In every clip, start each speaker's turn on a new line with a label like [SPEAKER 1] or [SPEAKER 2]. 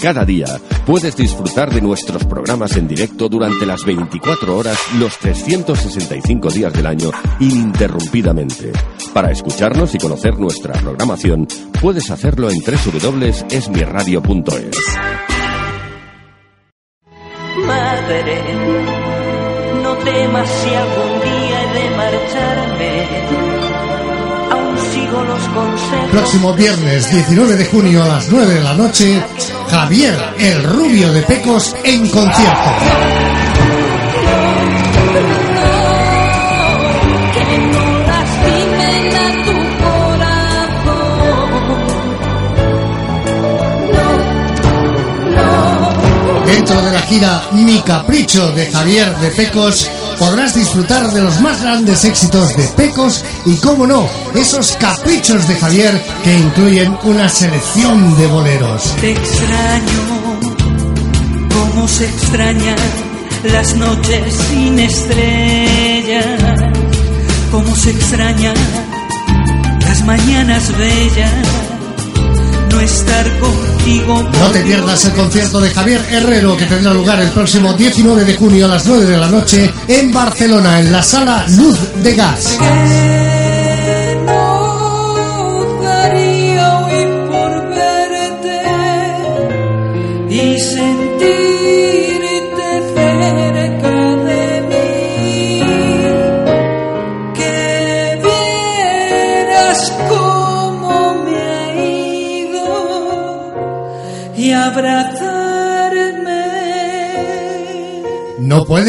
[SPEAKER 1] Cada día puedes disfrutar de nuestros programas en directo durante las 24 horas, los 365 días del año, ininterrumpidamente. Para escucharnos y conocer nuestra programación, puedes hacerlo en www.esmiradio.es.
[SPEAKER 2] Madre, no temas si algún día he de marcharme.
[SPEAKER 3] Próximo viernes 19 de junio a las 9 de la noche, Javier el Rubio de Pecos en concierto. Dentro de la gira Mi Capricho de Javier de Pecos podrás disfrutar de los más grandes éxitos de Pecos y, como no, esos caprichos de Javier que incluyen una selección de boleros.
[SPEAKER 2] Te extraño, como se extrañan las noches sin estrellas, como se extrañan las mañanas bellas, no estar contigo.
[SPEAKER 3] No te pierdas el concierto de Javier Herrero que tendrá lugar el próximo 19 de junio a las 9 de la noche en Barcelona, en la sala Luz de Gas.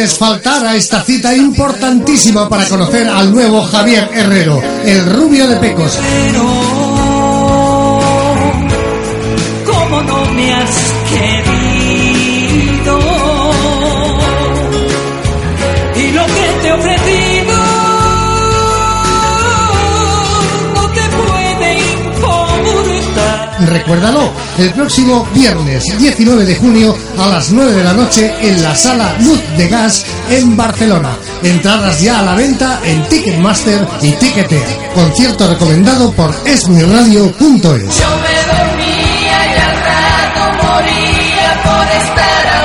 [SPEAKER 3] Puedes faltar a esta cita importantísima para conocer al nuevo Javier Herrero, el rubio de Pecos.
[SPEAKER 2] Pero como no me has querido y lo que te he ofrecido no te puede importar.
[SPEAKER 3] Recuérdalo, el próximo viernes 19 de junio a las 9 de la noche en la sala Luz de Gas en Barcelona. Entradas ya a la venta en Ticketmaster y Ticketea. Concierto recomendado por esmiradio.es.
[SPEAKER 2] Yo me dormía y al rato moría por estar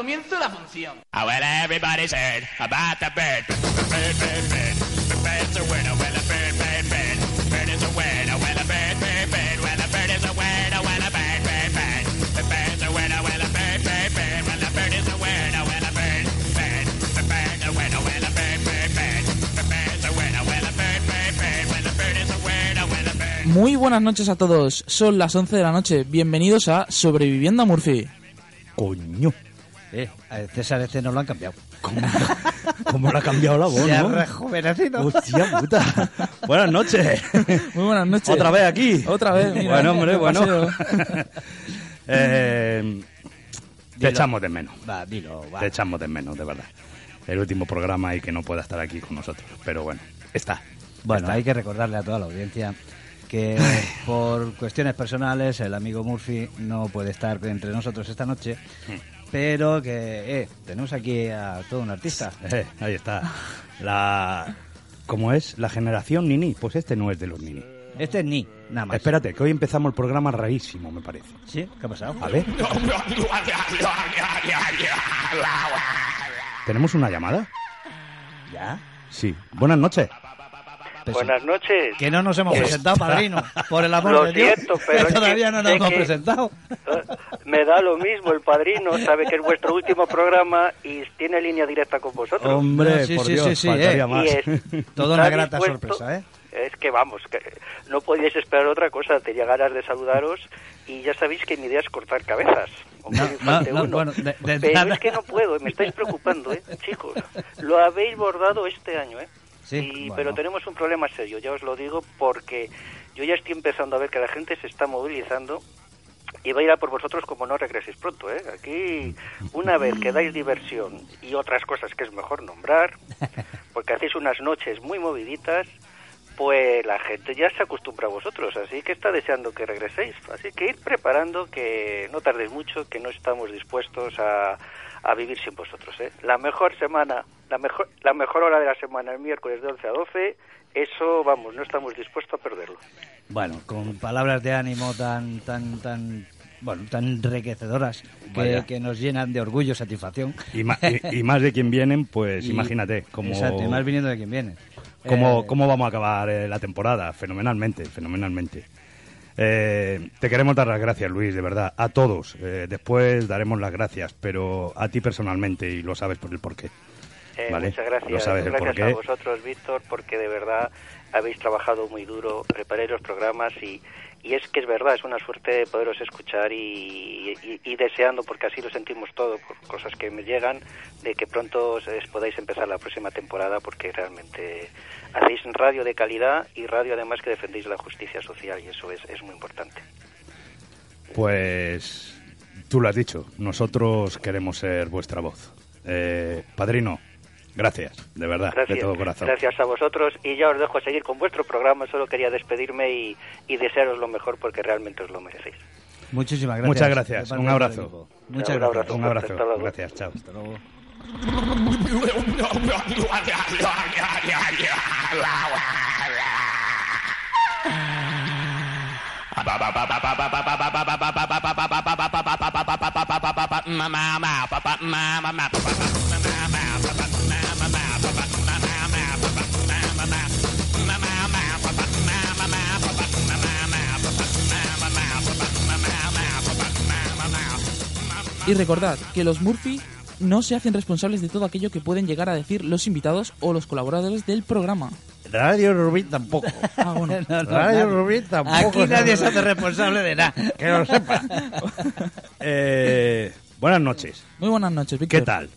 [SPEAKER 4] comienzo la función.
[SPEAKER 5] Well, everybody's heard about the bird. Bird, bird, bird. The bird's a word, well, a bird, bird, bird. Bird is a word, well, a bird, bird, bird. Well, a bird is a word, well, a bird, bird, bird. The bird's a word, well, a bird, bird, bird. Well, a bird is a word, well, a bird, bird. The bird's a word, well, a bird, bird, bird. The bird's a word, well, a bird, bird, bird. Well, a bird is a word, well, a bird.
[SPEAKER 6] Muy buenas noches a todos. Son las 11 de la noche. Bienvenidos a Sobreviviendo a Murphy.
[SPEAKER 7] Coño. Eh, a César este no lo han cambiado. ¿Cómo, cómo lo ha cambiado la voz,
[SPEAKER 8] Se ha
[SPEAKER 7] no?
[SPEAKER 8] rejuvenecido.
[SPEAKER 7] Hostia puta. Buenas noches.
[SPEAKER 6] Muy buenas noches.
[SPEAKER 7] Otra vez aquí.
[SPEAKER 6] Otra vez, mira,
[SPEAKER 7] bueno, hombre, bueno. eh, te echamos de menos.
[SPEAKER 8] Va, dilo, va.
[SPEAKER 7] Te echamos de menos, de verdad. El último programa y que no pueda estar aquí con nosotros. Pero bueno, está.
[SPEAKER 8] Bueno,
[SPEAKER 7] Está.
[SPEAKER 8] hay que recordarle a toda la audiencia que por cuestiones personales el amigo Murphy no puede estar entre nosotros esta noche, pero que eh, tenemos aquí a todo un artista.
[SPEAKER 7] Eh, ahí está. La... ¿Cómo es? La generación Nini. Pues este no es de los Nini.
[SPEAKER 8] Este es Ni, nada más.
[SPEAKER 7] Espérate, que hoy empezamos el programa rarísimo, me parece.
[SPEAKER 8] ¿Sí? ¿Qué ha pasado?
[SPEAKER 7] A ver. ¿Tenemos una llamada?
[SPEAKER 8] ¿Ya?
[SPEAKER 7] Sí. Buenas noches.
[SPEAKER 9] Buenas noches.
[SPEAKER 8] Que no nos hemos
[SPEAKER 9] Eh,
[SPEAKER 8] presentado, padrino. Por el amor
[SPEAKER 9] Lo
[SPEAKER 8] de Dios.
[SPEAKER 9] siento, pero
[SPEAKER 8] que todavía
[SPEAKER 9] que
[SPEAKER 8] no nos hemos presentado.
[SPEAKER 9] Me da lo mismo, el padrino sabe que es vuestro último programa y tiene línea directa con vosotros.
[SPEAKER 7] Hombre,
[SPEAKER 8] Sí,
[SPEAKER 7] por
[SPEAKER 8] sí,
[SPEAKER 7] Dios,
[SPEAKER 8] sí, sí,
[SPEAKER 7] faltaría
[SPEAKER 8] eh.
[SPEAKER 7] más.
[SPEAKER 9] Es,
[SPEAKER 8] Toda una
[SPEAKER 9] ¿está
[SPEAKER 8] grata
[SPEAKER 9] dispuesto?
[SPEAKER 8] sorpresa, ¿eh?
[SPEAKER 9] Es que vamos, que no podíais esperar otra cosa, tenía ganas de saludaros y ya sabéis que mi idea es cortar cabezas.
[SPEAKER 8] No, no, no, bueno, de- de
[SPEAKER 9] Pero
[SPEAKER 8] nada.
[SPEAKER 9] es que no puedo, me estáis preocupando, ¿eh? Chicos, lo habéis bordado este año, ¿eh?
[SPEAKER 8] Sí,
[SPEAKER 9] Y-
[SPEAKER 8] bueno.
[SPEAKER 9] Pero tenemos un problema serio, ya os lo digo, porque yo ya estoy empezando a ver que la gente se está movilizando y va a ir a por vosotros como no regreséis pronto. ¿eh? Aquí, una vez que dais diversión y otras cosas que es mejor nombrar, porque hacéis unas noches muy moviditas, pues la gente ya se acostumbra a vosotros, así que está deseando que regreséis. Así que ir preparando, que no tardéis mucho, que no estamos dispuestos a, a vivir sin vosotros. ¿eh? La mejor semana, la mejor, la mejor hora de la semana, el miércoles de 11 a 12, eso, vamos, no estamos dispuestos a perderlo.
[SPEAKER 8] Bueno, con palabras de ánimo tan, tan, tan, bueno, tan enriquecedoras que, nos llenan de orgullo y satisfacción.
[SPEAKER 7] Y, ma- y- y más de quien vienen, pues
[SPEAKER 8] Y-
[SPEAKER 7] imagínate
[SPEAKER 8] Exacto, y más viniendo de quien viene.
[SPEAKER 7] cómo,
[SPEAKER 8] Eh,
[SPEAKER 7] cómo vamos a acabar eh, la temporada. Fenomenalmente, fenomenalmente. Eh, te queremos dar las gracias, Luis, de verdad, a todos. Eh, después daremos las gracias, pero a ti personalmente, y lo sabes por el porqué.
[SPEAKER 9] Eh,
[SPEAKER 7] Vale,
[SPEAKER 9] Muchas gracias.
[SPEAKER 7] lo sabes el
[SPEAKER 9] gracias a vosotros, Víctor, porque de verdad habéis trabajado muy duro, preparáis los programas y, y es que es verdad, es una suerte poderos escuchar y, y- y deseando, porque así lo sentimos todo, por cosas que me llegan, de que pronto os podáis empezar la próxima temporada porque realmente hacéis radio de calidad y radio además que defendéis la justicia social y eso es, es muy importante.
[SPEAKER 7] Pues tú lo has dicho, nosotros queremos ser vuestra voz. Eh, padrino, gracias, de verdad,
[SPEAKER 9] Gracias,
[SPEAKER 7] de todo corazón.
[SPEAKER 9] gracias a vosotros y ya os dejo seguir con vuestro programa. Solo quería despedirme y, y desearos lo mejor porque realmente os lo merecéis.
[SPEAKER 8] Muchas gracias.
[SPEAKER 7] Muchas gracias, un abrazo.
[SPEAKER 8] Muchas
[SPEAKER 9] Un
[SPEAKER 8] gracias.
[SPEAKER 9] abrazo.
[SPEAKER 7] Un abrazo,
[SPEAKER 9] Hasta luego.
[SPEAKER 7] gracias, chao.
[SPEAKER 8] Hasta luego.
[SPEAKER 6] Y recordad que los Murphy no se hacen responsables de todo aquello que pueden llegar a decir los invitados o los colaboradores del programa.
[SPEAKER 7] Radio Rubí tampoco.
[SPEAKER 6] Ah, bueno.
[SPEAKER 8] No, no,
[SPEAKER 7] Radio
[SPEAKER 8] nadie.
[SPEAKER 7] Rubí tampoco.
[SPEAKER 8] Aquí nadie se hace responsable de nada.
[SPEAKER 7] Que lo sepa. Eh, buenas noches.
[SPEAKER 6] Muy buenas noches, Víctor.
[SPEAKER 7] ¿Qué tal?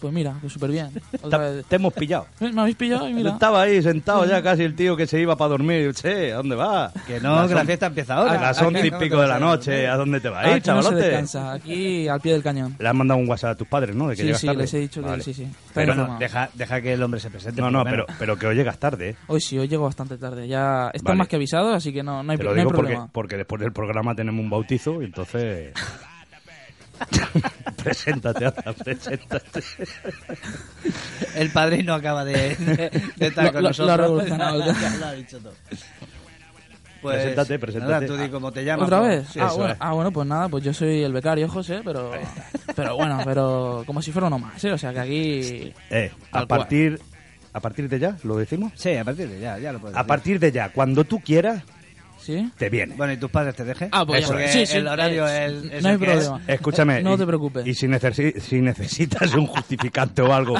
[SPEAKER 6] Pues mira, pues súper bien. Otra
[SPEAKER 7] Te,
[SPEAKER 6] vez.
[SPEAKER 7] te hemos pillado.
[SPEAKER 6] Me habéis pillado y mira.
[SPEAKER 7] Estaba ahí sentado ya casi el tío que se iba para dormir. Che, ¿a dónde va?
[SPEAKER 8] Que no, que la fiesta empieza ahora.
[SPEAKER 7] A las once y pico de la noche. ¿A dónde te vas a ir,
[SPEAKER 6] Aquí no se
[SPEAKER 7] chavalote?
[SPEAKER 6] descansa, aquí al pie del cañón.
[SPEAKER 7] Le has mandado un WhatsApp a tus padres, ¿no? De que
[SPEAKER 6] Sí,
[SPEAKER 7] llegas
[SPEAKER 6] sí,
[SPEAKER 7] tarde.
[SPEAKER 6] les he dicho que sí, sí. Está
[SPEAKER 7] Pero no,
[SPEAKER 8] Deja, deja que el hombre se presente.
[SPEAKER 7] no, no, pero, pero que hoy llegas tarde. ¿eh?
[SPEAKER 6] Hoy sí, hoy llego bastante tarde. Ya están
[SPEAKER 7] Vale.
[SPEAKER 6] más que avisados, así que no, no hay,
[SPEAKER 7] Te
[SPEAKER 6] no
[SPEAKER 7] lo
[SPEAKER 6] hay
[SPEAKER 7] digo porque después del programa tenemos un bautizo y entonces... preséntate, anda, preséntate.
[SPEAKER 8] El padrino acaba de, de estar
[SPEAKER 6] Lo-
[SPEAKER 8] con
[SPEAKER 6] lo-
[SPEAKER 8] nosotros.
[SPEAKER 6] lo
[SPEAKER 8] lo ha dicho todo. Pues,
[SPEAKER 7] Preséntate, preséntate.
[SPEAKER 8] nada, tú di cómo te llamas.
[SPEAKER 6] ¿Otra
[SPEAKER 8] ¿no?
[SPEAKER 6] vez?
[SPEAKER 8] Sí,
[SPEAKER 6] ah, bueno, ah, bueno, pues nada, pues yo soy el becario José, pero pero bueno, pero como si fuera uno más, ¿eh? O sea que aquí...
[SPEAKER 7] Eh, a
[SPEAKER 6] cual.
[SPEAKER 7] partir, a partir de ya, ¿lo decimos?
[SPEAKER 8] Sí, a partir de ya, ya lo puedes
[SPEAKER 7] A
[SPEAKER 8] decir.
[SPEAKER 7] partir de ya, cuando tú quieras,
[SPEAKER 6] ¿Sí?
[SPEAKER 7] te viene.
[SPEAKER 8] Bueno, ¿y tus padres te dejen?
[SPEAKER 6] Ah, pues
[SPEAKER 7] Eso
[SPEAKER 6] ya,
[SPEAKER 7] es.
[SPEAKER 6] sí, sí.
[SPEAKER 8] el horario
[SPEAKER 6] eh,
[SPEAKER 8] es, es
[SPEAKER 6] no hay
[SPEAKER 8] el que
[SPEAKER 6] problema.
[SPEAKER 7] Escúchame.
[SPEAKER 6] No
[SPEAKER 7] y-
[SPEAKER 6] te preocupes.
[SPEAKER 7] Y si, necesi- si necesitas un justificante o algo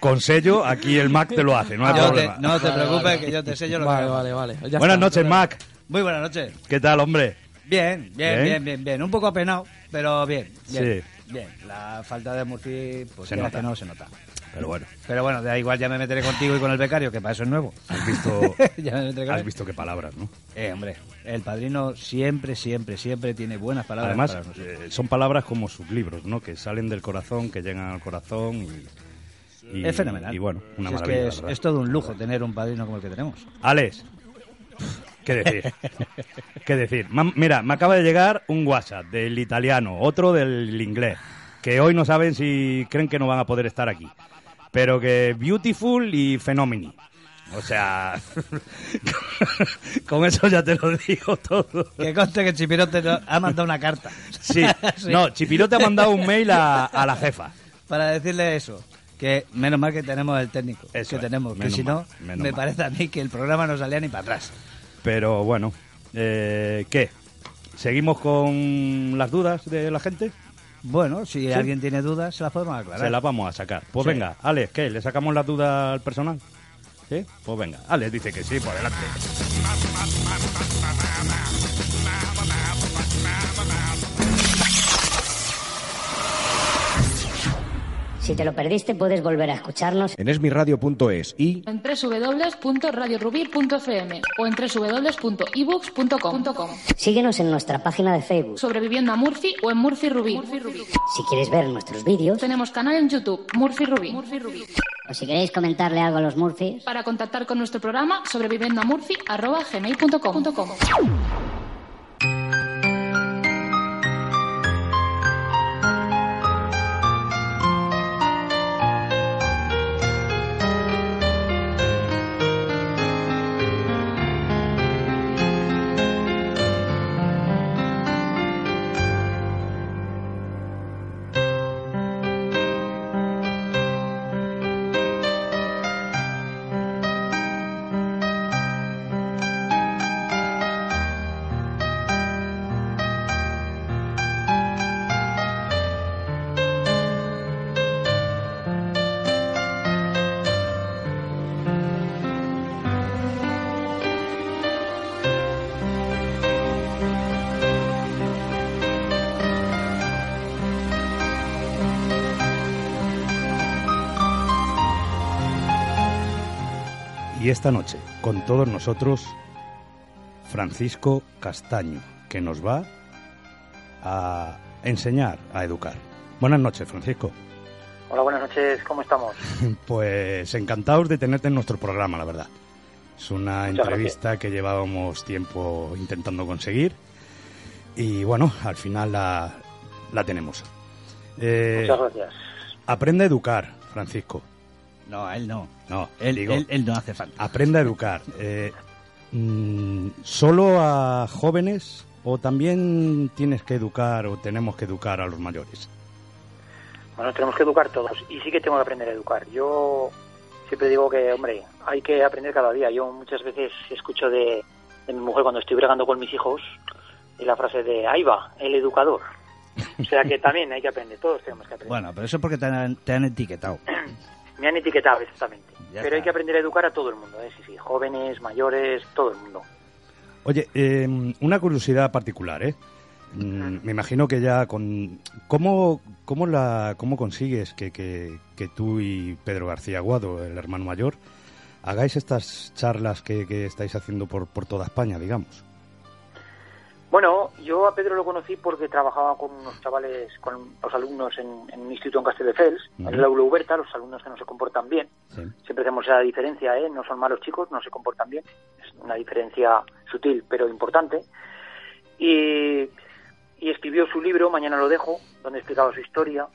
[SPEAKER 7] con sello, aquí el Mac te lo hace, no hay
[SPEAKER 8] Yo te-
[SPEAKER 7] problema.
[SPEAKER 8] no te
[SPEAKER 6] Vale,
[SPEAKER 8] preocupes,
[SPEAKER 6] vale.
[SPEAKER 8] que yo te sello lo
[SPEAKER 6] Vale,
[SPEAKER 8] que
[SPEAKER 6] vale, vale. Ya
[SPEAKER 7] Buenas
[SPEAKER 6] está.
[SPEAKER 7] noches, Mac.
[SPEAKER 8] Muy buenas noches.
[SPEAKER 7] ¿Qué tal, hombre?
[SPEAKER 8] Bien, bien,
[SPEAKER 7] Bien.
[SPEAKER 8] bien, bien, bien. Un poco apenado, pero bien. bien
[SPEAKER 7] Sí.
[SPEAKER 8] Bien. La falta de Murphy, pues
[SPEAKER 7] Se
[SPEAKER 8] quieras
[SPEAKER 7] nota.
[SPEAKER 8] que no se nota.
[SPEAKER 7] Pero bueno,
[SPEAKER 8] Pero bueno, da igual, ya me meteré contigo y con el becario, que para eso es nuevo.
[SPEAKER 7] has visto,
[SPEAKER 8] ya me meteré con
[SPEAKER 7] has
[SPEAKER 8] él.
[SPEAKER 7] visto qué palabras, ¿no?
[SPEAKER 8] Eh, hombre, el padrino siempre, siempre, siempre tiene buenas palabras
[SPEAKER 7] Además,
[SPEAKER 8] para nosotros.
[SPEAKER 7] eh, son palabras como sus libros, ¿no? Que salen del corazón, que llegan al corazón y... y-
[SPEAKER 8] es fenomenal.
[SPEAKER 7] Y bueno, una
[SPEAKER 8] Si es
[SPEAKER 7] maravilla.
[SPEAKER 8] que es, todo un lujo tener un padrino como el que tenemos.
[SPEAKER 7] Alex, ¿qué decir? ¿Qué decir? Ma- Mira, me acaba de llegar un WhatsApp del italiano, otro del inglés, que hoy no saben si creen que no van a poder estar aquí. Pero que beautiful y fenomeni. O sea, con eso ya te lo digo todo.
[SPEAKER 8] Que conste que Chipirote ha mandado una carta.
[SPEAKER 7] Sí,
[SPEAKER 8] Sí.
[SPEAKER 7] no, Chipirote ha mandado un mail a, a la jefa.
[SPEAKER 8] Para decirle eso. Que menos mal que tenemos el técnico.
[SPEAKER 7] Eso
[SPEAKER 8] que
[SPEAKER 7] es,
[SPEAKER 8] tenemos. Que si no, me
[SPEAKER 7] mal.
[SPEAKER 8] parece a mí que el programa no salía ni para atrás.
[SPEAKER 7] Pero bueno, eh, ¿qué? ¿Seguimos con las dudas de la gente?
[SPEAKER 8] Bueno, si
[SPEAKER 7] Sí.
[SPEAKER 8] alguien tiene dudas, se las podemos aclarar.
[SPEAKER 7] Se las vamos a sacar. Pues
[SPEAKER 8] Sí.
[SPEAKER 7] venga, Alex, ¿qué? ¿Le sacamos las dudas al personal? ¿Sí? Pues venga. Alex dice que sí, por delante.
[SPEAKER 10] Si te lo perdiste, puedes volver a escucharnos
[SPEAKER 1] En esmiradio.es y
[SPEAKER 11] En www.radiorubí.fm o en www.ebooks.com.
[SPEAKER 10] Síguenos en nuestra página de Facebook.
[SPEAKER 11] Sobre Vivienda Murphy o en Murphy Rubí.
[SPEAKER 10] Si quieres ver nuestros vídeos
[SPEAKER 11] Tenemos canal en YouTube, Murphy Rubí.
[SPEAKER 10] o si queréis comentarle algo a los Murphys,
[SPEAKER 11] Para contactar con nuestro programa, sobrevivendamurphy.gmail.com.
[SPEAKER 7] Y esta noche, con todos nosotros, Francisco Castaño, que nos va a enseñar a educar. Buenas noches, Francisco.
[SPEAKER 12] Hola, buenas noches, ¿cómo estamos?
[SPEAKER 7] Pues encantados de tenerte en nuestro programa, la verdad. Es una
[SPEAKER 12] Muchas
[SPEAKER 7] entrevista que llevábamos tiempo intentando conseguir y bueno, al final la, la tenemos. Eh,
[SPEAKER 12] Muchas gracias.
[SPEAKER 7] Aprende a educar, Francisco.
[SPEAKER 8] No, a él no.
[SPEAKER 7] No,
[SPEAKER 8] Él,
[SPEAKER 7] digo,
[SPEAKER 8] él- él no hace falta.
[SPEAKER 7] aprende a educar. Eh, mm, ¿Solo a jóvenes o también tienes que educar o tenemos que educar a los mayores?
[SPEAKER 12] Bueno, tenemos que educar todos y sí que tengo que aprender a educar. Yo siempre digo que, hombre, hay que aprender cada día. Yo muchas veces escucho de, de mi mujer cuando estoy bregando con mis hijos y la frase de, ahí va, el educador. O sea que también hay que aprender, todos tenemos que aprender.
[SPEAKER 8] Bueno, pero eso es porque te han, te han etiquetado.
[SPEAKER 12] Me han etiquetado exactamente.
[SPEAKER 8] Ya
[SPEAKER 12] Pero hay que aprender a educar a todo el mundo, ¿eh? sí, sí, jóvenes, mayores, todo el mundo.
[SPEAKER 7] Oye, eh, una curiosidad particular, ¿eh? Mm, Me imagino que ya con... ¿Cómo, cómo, la, cómo consigues que, que, que tú y Pedro García Aguado, el hermano mayor, hagáis estas charlas que, que estáis haciendo por, por toda España, digamos?
[SPEAKER 12] Bueno, yo a Pedro lo conocí porque trabajaba con unos chavales, con los alumnos en, en un instituto en Castelldefels, en el aula Uberta, los alumnos que no se comportan bien. Siempre hacemos esa diferencia, ¿eh? No son malos chicos, no se comportan bien. Es una diferencia sutil, pero importante. Y, y escribió su libro, Mañana lo dejo, donde explicaba su historia.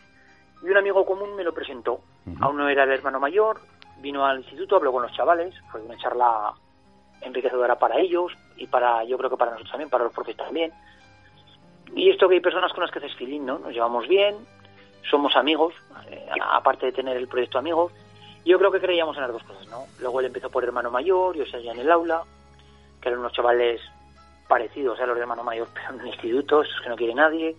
[SPEAKER 12] Y un amigo común me lo presentó. Aún no era el hermano mayor, vino al instituto, habló con los chavales, fue una charla enriquecedora para ellos y para, yo creo que para nosotros también, para los profes también. Y esto que hay personas con las que haces feeling, ¿no? Nos llevamos bien, somos amigos, eh, aparte de tener el proyecto amigos. Yo creo que creíamos en las dos cosas, ¿no? Luego él empezó por hermano mayor, yo seguía en el aula, que eran unos chavales parecidos a los de hermano mayor, pero en un instituto, esos que no quiere nadie.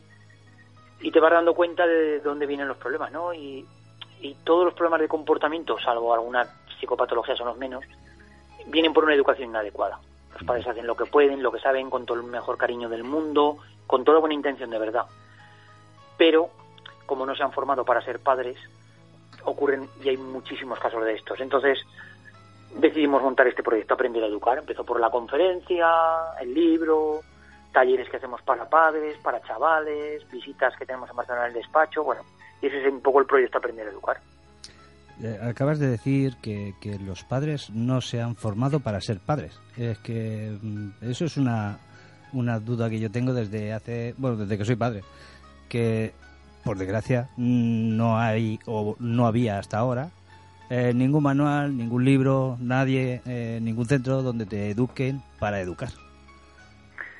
[SPEAKER 12] Y te vas dando cuenta de dónde vienen los problemas, ¿no? Y, y todos los problemas de comportamiento, salvo alguna psicopatología son los menos, vienen por una educación inadecuada. Los padres hacen lo que pueden, lo que saben, con todo el mejor cariño del mundo, con toda buena intención de verdad. Pero, como no se han formado para ser padres, ocurren y hay muchísimos casos de estos. Entonces, decidimos montar este proyecto, Aprender a Educar. Empezó por la conferencia, el libro, talleres que hacemos para padres, para chavales, visitas que tenemos en Barcelona en el despacho, bueno, y ese es un poco el proyecto Aprender a Educar.
[SPEAKER 8] Eh, Acabas de decir que, que los padres no se han formado para ser padres. Es que mm, eso es una, una duda que yo tengo desde hace, bueno, desde que soy padre, que por desgracia no hay o no había hasta ahora eh, ningún manual, ningún libro, nadie, eh, ningún centro donde te eduquen para educar.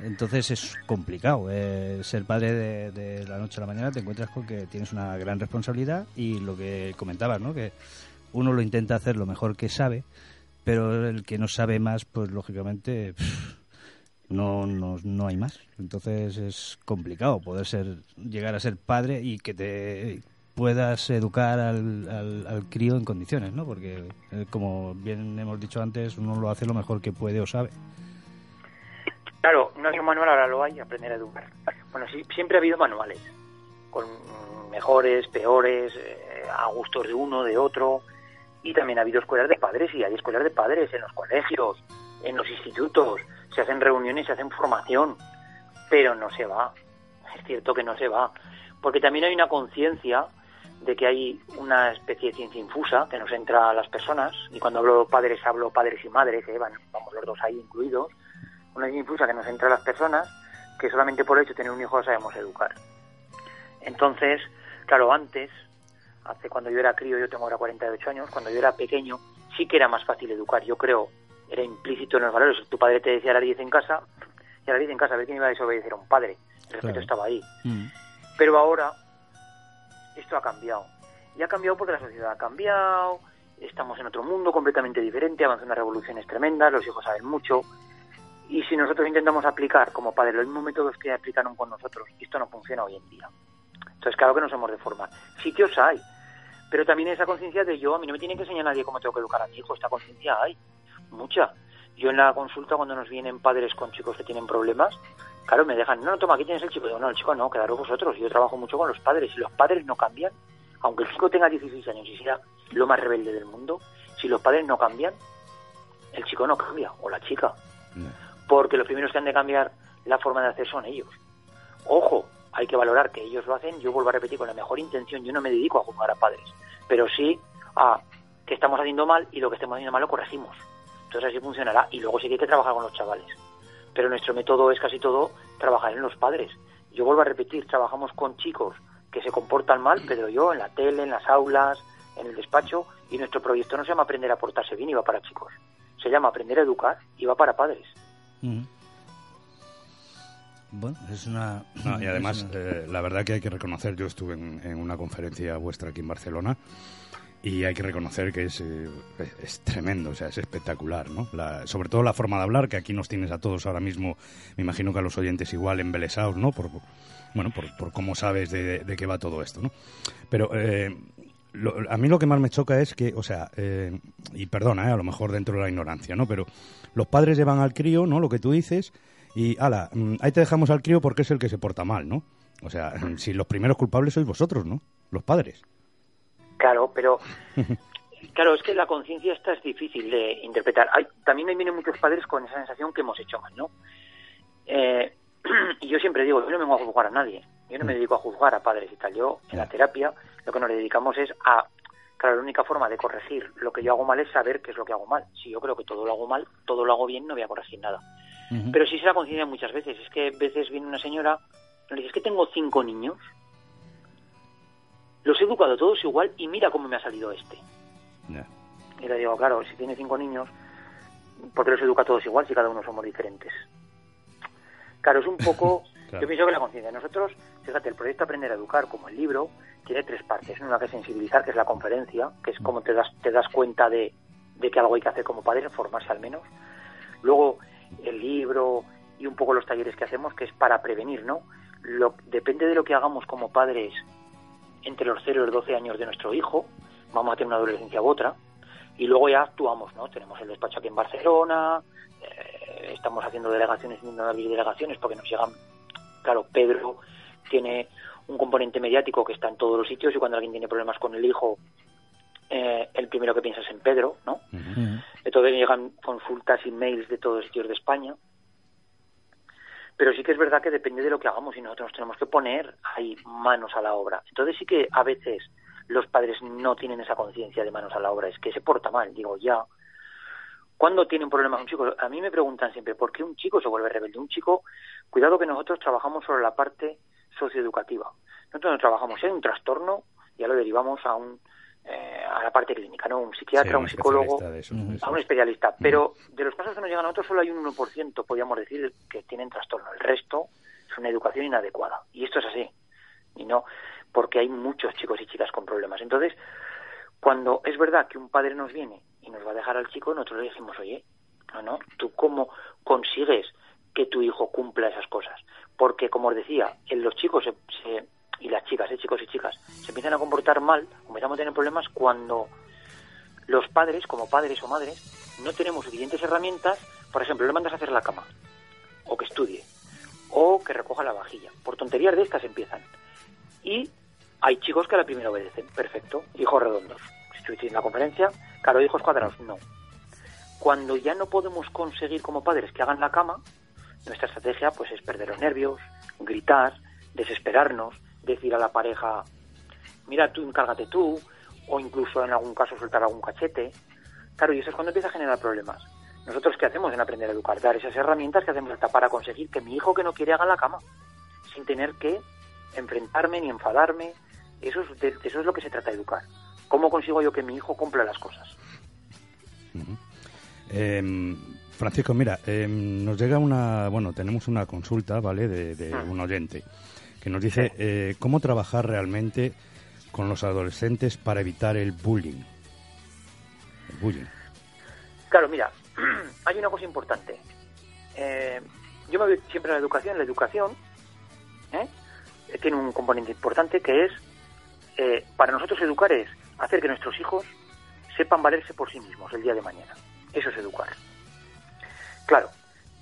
[SPEAKER 8] Entonces es complicado. eh, ser padre de, la noche a la mañana te encuentras con que tienes una gran responsabilidad y lo que comentabas, ¿no? Que uno lo intenta hacer lo mejor que sabe, pero el que no sabe más, pues lógicamente no, no, no hay más. Entonces es complicado poder ser llegar a ser padre y que te puedas educar al, al, al crío en condiciones, ¿no? Porque, eh, como bien hemos dicho antes, uno lo hace lo mejor que puede o sabe.
[SPEAKER 12] Claro, no hay un manual, ahora lo hay, aprender a educar. Bueno, siempre ha habido manuales, con mejores, peores, eh, a gustos de uno, de otro. Y también ha habido escuelas de padres y hay escuelas de padres en los colegios, en los institutos. Se hacen reuniones, se hacen formación, pero no se va. Es cierto que no se va. Porque también hay una conciencia de que hay una especie de ciencia infusa que nos entra a las personas. Y cuando hablo padres, hablo padres y madres, eh, van, vamos los dos ahí incluidos. Una infusa que nos entra a las personas que solamente por el hecho de tener un hijo sabemos educar. Entonces, claro, antes, hace cuando yo era crío, yo tengo ahora 48 años, cuando yo era pequeño, sí que era más fácil educar. Yo creo, era implícito en los valores. Tu padre te decía a las 10 en casa, y a las 10 en casa, a ver quién iba a desobedecer a un padre. El respeto
[SPEAKER 8] Claro.
[SPEAKER 12] estaba ahí. Pero ahora, esto ha cambiado. Y ha cambiado porque la sociedad ha cambiado, estamos en otro mundo completamente diferente, avanzan unas revoluciones tremendas, los hijos saben mucho. Y si nosotros intentamos aplicar como padres los mismos métodos que aplicaron con nosotros, esto no funciona hoy en día. Entonces, claro que nos hemos de formar. Sitios hay, pero también esa conciencia de yo, a mí no me tiene que enseñar nadie cómo tengo que educar a mi hijo, esta conciencia hay, mucha. Yo en la consulta, cuando nos vienen padres con chicos que tienen problemas, claro, me dejan, no, no, toma, aquí tienes el chico. Digo, no, el chico no, quedaros vosotros. Yo trabajo mucho con los padres y los padres no cambian. Aunque el chico tenga 16 años y sea lo más rebelde del mundo, si los padres no cambian, el chico no cambia, o la chica. Porque los primeros que han de cambiar la forma de hacer son ellos. Ojo, hay que valorar que ellos lo hacen, yo vuelvo a repetir con la mejor intención, yo no me dedico a juzgar a padres, pero sí a que estamos haciendo mal y lo que estemos haciendo mal lo corregimos. Entonces así funcionará y luego sí que hay que trabajar con los chavales. Pero nuestro método es casi todo trabajar en los padres. Yo vuelvo a repetir, trabajamos con chicos que se comportan mal, pero yo en la tele, en las aulas, en el despacho, y nuestro proyecto no se llama aprender a portarse bien y va para chicos. Se llama aprender a educar y va para padres.
[SPEAKER 8] Bueno, es una...
[SPEAKER 7] No, y además,
[SPEAKER 8] una-
[SPEAKER 7] eh, la verdad que hay que reconocer, yo estuve en, en una conferencia vuestra aquí en Barcelona y hay que reconocer que es, eh, es, es tremendo, o sea, es espectacular, ¿no? La- sobre todo la forma de hablar, que aquí nos tienes a todos ahora mismo, me imagino que a los oyentes igual embelesados, ¿no? Por, bueno, por, por cómo sabes de, de qué va todo esto, ¿no? Pero eh, lo- a mí lo que más me choca es que, o sea, eh, y perdona, eh, a lo mejor dentro de la ignorancia, ¿no? Pero los padres llevan al crío, ¿no? Lo que tú dices, y ala, mm, ahí te dejamos al crío porque es el que se porta mal, ¿no? O sea, si los primeros culpables sois vosotros, ¿no? Los padres.
[SPEAKER 12] Claro, pero claro, es que la conciencia esta es difícil de interpretar. Hay, también ahí vienen muchos padres con esa sensación que hemos hecho mal, ¿no? Eh, y yo siempre digo, yo no vengo a juzgar a nadie. Yo no me dedico a juzgar a padres y tal. Yo, en la terapia, lo que nos dedicamos es a... Claro, la única forma de corregir lo que yo hago mal es saber qué es lo que hago mal. Si yo creo que todo lo hago mal, todo lo hago bien, no voy a corregir nada. Pero sí se la conciencia muchas veces. Es que a veces viene una señora y le dice, es que tengo cinco niños, los he educado todos igual y mira cómo me ha salido este. Y le digo, claro, si tiene cinco niños, ¿por qué los educa todos igual si cada uno somos diferentes? Claro, es un poco... Yo pienso que la conciencia. Nosotros, fíjate, el proyecto Aprender a Educar, como el libro, tiene tres partes. Una que es sensibilizar, que es la conferencia, que es como te das, te das cuenta de, de que algo hay que hacer como padre, formarse al menos. Luego, el libro y un poco los talleres que hacemos, que es para prevenir, ¿no? Lo, depende de lo que hagamos como padres entre los 0 y los 12 años de nuestro hijo, vamos a tener una adolescencia u otra, y luego ya actuamos, ¿no? Tenemos el despacho aquí en Barcelona, eh, estamos haciendo delegaciones, delegaciones porque nos llegan, claro, Pedro tiene un componente mediático que está en todos los sitios y cuando alguien tiene problemas con el hijo, eh, el primero que piensa es en Pedro, ¿no? Entonces llegan consultas y mails de todos los sitios de España. Pero sí que es verdad que depende de lo que hagamos y nosotros nos tenemos que poner ahí manos a la obra. Entonces sí que a veces los padres no tienen esa conciencia de manos a la obra, es que se porta mal, digo ya. ¿Cuándo tiene un problema un chico? A mí me preguntan siempre, ¿por qué un chico se vuelve rebelde? Un chico, cuidado que nosotros trabajamos sobre la parte socioeducativa. Nosotros no trabajamos en un trastorno, ya lo derivamos a un eh, a la parte clínica, ¿no? Un psiquiatra,
[SPEAKER 7] Sí,
[SPEAKER 12] un psicólogo,
[SPEAKER 7] eso, eso.
[SPEAKER 12] a un especialista. Pero de los casos que nos llegan a nosotros solo hay un 1%, podríamos decir, que tienen trastorno. El resto es una educación inadecuada. Y esto es así. Y no, porque hay muchos chicos y chicas con problemas. Entonces, cuando es verdad que un padre nos viene y nos va a dejar al chico, nosotros le decimos, oye, no, no, ¿tú cómo consigues que tu hijo cumpla esas cosas? Porque, como os decía, en los chicos se- y las chicas, ¿eh? chicos y chicas, se empiezan a comportar mal, empezamos a tener problemas cuando los padres, como padres o madres, no tenemos suficientes herramientas, por ejemplo, le mandas a hacer la cama, o que estudie, o que recoja la vajilla. Por tonterías de estas empiezan. Y hay chicos que a la primera obedecen, perfecto, hijos redondos. La conferencia, claro, hijos cuadrados, no. Cuando ya no podemos conseguir como padres que hagan la cama, nuestra estrategia pues es perder los nervios, gritar, desesperarnos, decir a la pareja, mira, tú encárgate tú, o incluso en algún caso soltar algún cachete. Claro, y eso es cuando empieza a generar problemas. Nosotros, ¿qué hacemos en aprender a educar? Dar esas herramientas que hacemos falta para conseguir que mi hijo que no quiere haga la cama, sin tener que enfrentarme ni enfadarme. Eso es, de- eso es lo que se trata de educar. ¿Cómo consigo yo que mi hijo cumpla las cosas?
[SPEAKER 7] Em, Francisco, mira, em, nos llega una, bueno, tenemos una consulta, ¿vale? De, de
[SPEAKER 12] Ah.
[SPEAKER 7] un oyente que nos dice eh, cómo trabajar realmente con los adolescentes para evitar el bullying. El bullying.
[SPEAKER 12] Claro, mira, hay una cosa importante. Eh, yo me voy siempre a la educación. La educación ¿eh? Eh, tiene un componente importante que es, eh, para nosotros educar es hacer que nuestros hijos sepan valerse por sí mismos el día de mañana. Eso es educar. Claro,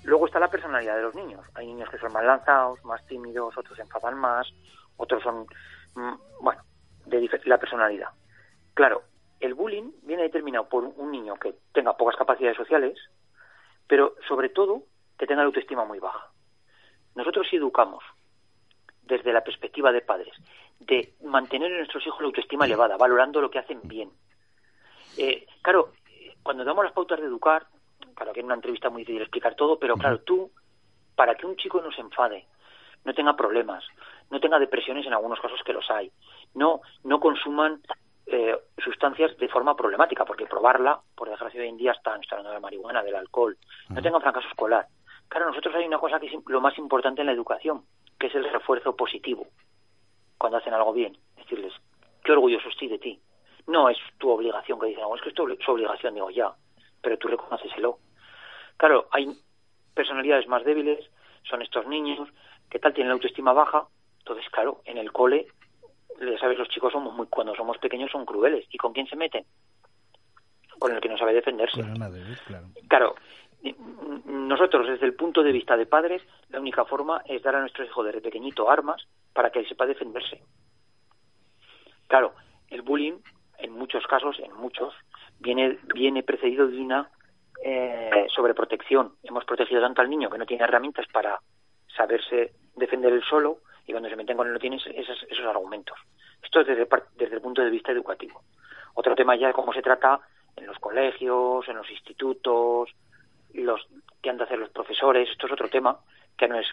[SPEAKER 12] luego está la personalidad de los niños. Hay niños que son más lanzados, más tímidos, otros se enfadan más, otros son, mm, bueno, de la personalidad. Claro, el bullying viene determinado por un niño que tenga pocas capacidades sociales, pero sobre todo que tenga la autoestima muy baja. Nosotros si educamos desde la perspectiva de padres, de mantener en nuestros hijos la autoestima elevada, valorando lo que hacen bien. Eh, claro, cuando damos las pautas de educar, claro que en una entrevista es muy difícil explicar todo, pero claro, tú, para que un chico no se enfade, no tenga problemas, no tenga depresiones en algunos casos que los hay, no, no consuman eh, sustancias de forma problemática, porque probarla, por desgracia hoy en día están, están hablando de la marihuana, del alcohol, no tengan fracaso escolar. Claro, nosotros hay una cosa que es lo más importante en la educación, que es el refuerzo positivo. Cuando hacen algo bien, decirles, qué orgulloso estoy de ti. No es tu obligación que dicen, no, es que es tu su obligación, digo, ya, pero tú reconóceselo. Claro, hay personalidades más débiles, son estos niños, que tal tienen la autoestima baja, entonces, claro, en el cole, ya sabes, los chicos somos muy, cuando somos pequeños son crueles. ¿Y con quién se meten? Con el que no sabe defenderse.
[SPEAKER 8] Madre, claro.
[SPEAKER 12] N- nosotros desde el punto de vista de padres, la única forma es dar a nuestro hijo desde pequeñito armas para que sepa defenderse. Claro, el bullying, en muchos casos, en muchos, viene, viene precedido de una eh, sobreprotección. Hemos protegido tanto al niño que no tiene herramientas para saberse defender él solo y cuando se meten con él no tiene esos, esos argumentos. Esto es desde el punto de vista educativo. Otro tema ya es cómo se trata en los colegios, en los institutos, los que han de hacer los profesores. Esto es otro tema que no es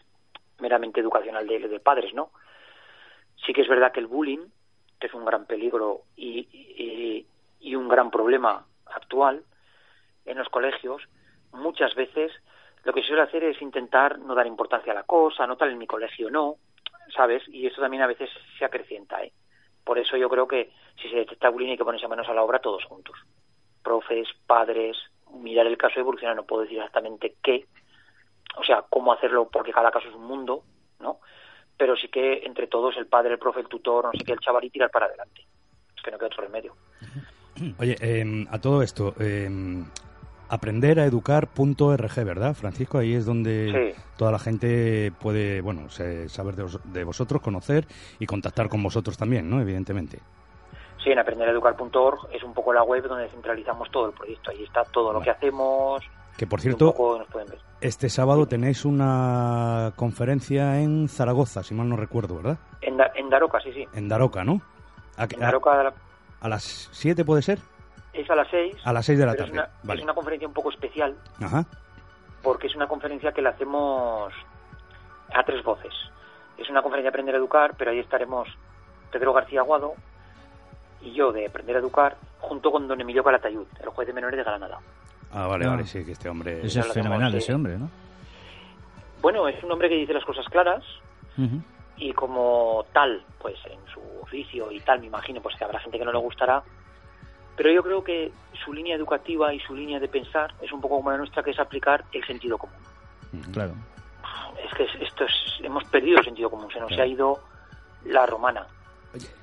[SPEAKER 12] meramente educacional de, de padres, ¿no? Sí que es verdad que el bullying, que es un gran peligro y, y, un gran problema actual en los colegios, muchas veces lo que se suele hacer es intentar no dar importancia a la cosa, no tal en mi colegio no, ¿sabes? Y esto también a veces se acrecienta, ¿eh? Por eso yo creo que si se detecta bullying hay que ponerse manos a la obra todos juntos. Profes, padres, mirar el caso evolucionar, no puedo decir exactamente qué, o sea, cómo hacerlo, porque cada caso es un mundo, ¿no? Pero sí que entre todos, el padre, el profe, el tutor, no sé qué, el chaval y tirar para adelante. Es que no queda otro remedio.
[SPEAKER 7] Oye, em, a todo esto, em, aprender a educar.org, ¿verdad, Francisco? Ahí es donde
[SPEAKER 12] Sí.
[SPEAKER 7] toda la gente puede, bueno, saber de, vos- de vosotros, conocer y contactar con vosotros también, ¿no? Evidentemente.
[SPEAKER 12] Sí, en aprendereducar.org es un poco la web donde centralizamos todo el proyecto. Ahí está todo lo que hacemos.
[SPEAKER 7] Que por cierto, este sábado tenéis una conferencia en Zaragoza, si mal no recuerdo, ¿verdad?
[SPEAKER 12] En, Da- en Daroca, sí, sí.
[SPEAKER 7] En Daroca, ¿no? ¿A,
[SPEAKER 12] En
[SPEAKER 7] a-
[SPEAKER 12] Daroca
[SPEAKER 7] a las 7 puede ser?
[SPEAKER 12] es a las 6.
[SPEAKER 7] A las 6 de la tarde.
[SPEAKER 12] Es una,
[SPEAKER 7] Vale.
[SPEAKER 12] es una conferencia un poco especial
[SPEAKER 7] Ajá.
[SPEAKER 12] porque es una conferencia que la hacemos a tres voces. Es una conferencia de Aprender a Educar, pero ahí estaremos Pedro García Aguado y yo de Aprender a Educar junto con don Emilio Calatayud, el juez de menores de Granada.
[SPEAKER 7] Ah, vale,
[SPEAKER 8] Ah.
[SPEAKER 7] vale, sí, que este hombre...
[SPEAKER 8] Ese es fenomenal, ese hombre, ¿no?
[SPEAKER 12] Bueno, es un hombre que dice las cosas claras y como tal, pues en su oficio y tal, me imagino, pues que habrá gente que no le gustará, pero yo creo que su línea educativa y su línea de pensar es un poco como la nuestra, que es aplicar el sentido común.
[SPEAKER 8] Claro.
[SPEAKER 12] Es que es- esto es, hemos perdido el sentido común, se nos ha ido la romana,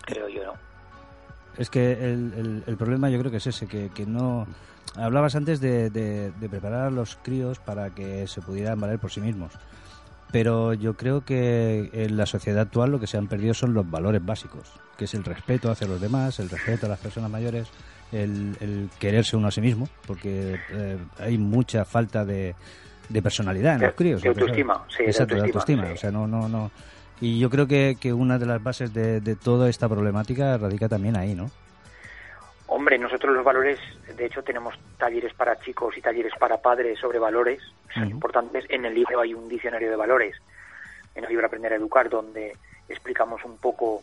[SPEAKER 12] creo yo, ¿no?
[SPEAKER 8] Es que el, el- el problema yo creo que es ese, que, que no... Hablabas antes de, de- de preparar a los críos para que se pudieran valer por sí mismos. pero yo creo que en la sociedad actual lo que se han perdido son los valores básicos, que es el respeto hacia los demás, el respeto a las personas mayores, el, el quererse uno a sí mismo, porque eh, hay mucha falta de, de personalidad en
[SPEAKER 12] De-
[SPEAKER 8] los críos.
[SPEAKER 12] de autoestima, sí,
[SPEAKER 8] Exacto, de
[SPEAKER 12] autoestima,
[SPEAKER 8] autoestima. O sea, no, no, no. Y yo creo que, que una de las bases de, de toda esta problemática radica también ahí, ¿no?
[SPEAKER 12] Hombre, nosotros los valores, de hecho, tenemos talleres para chicos y talleres para padres sobre valores, son importantes. En el libro hay un diccionario de valores, en el libro Aprender a Educar, donde explicamos un poco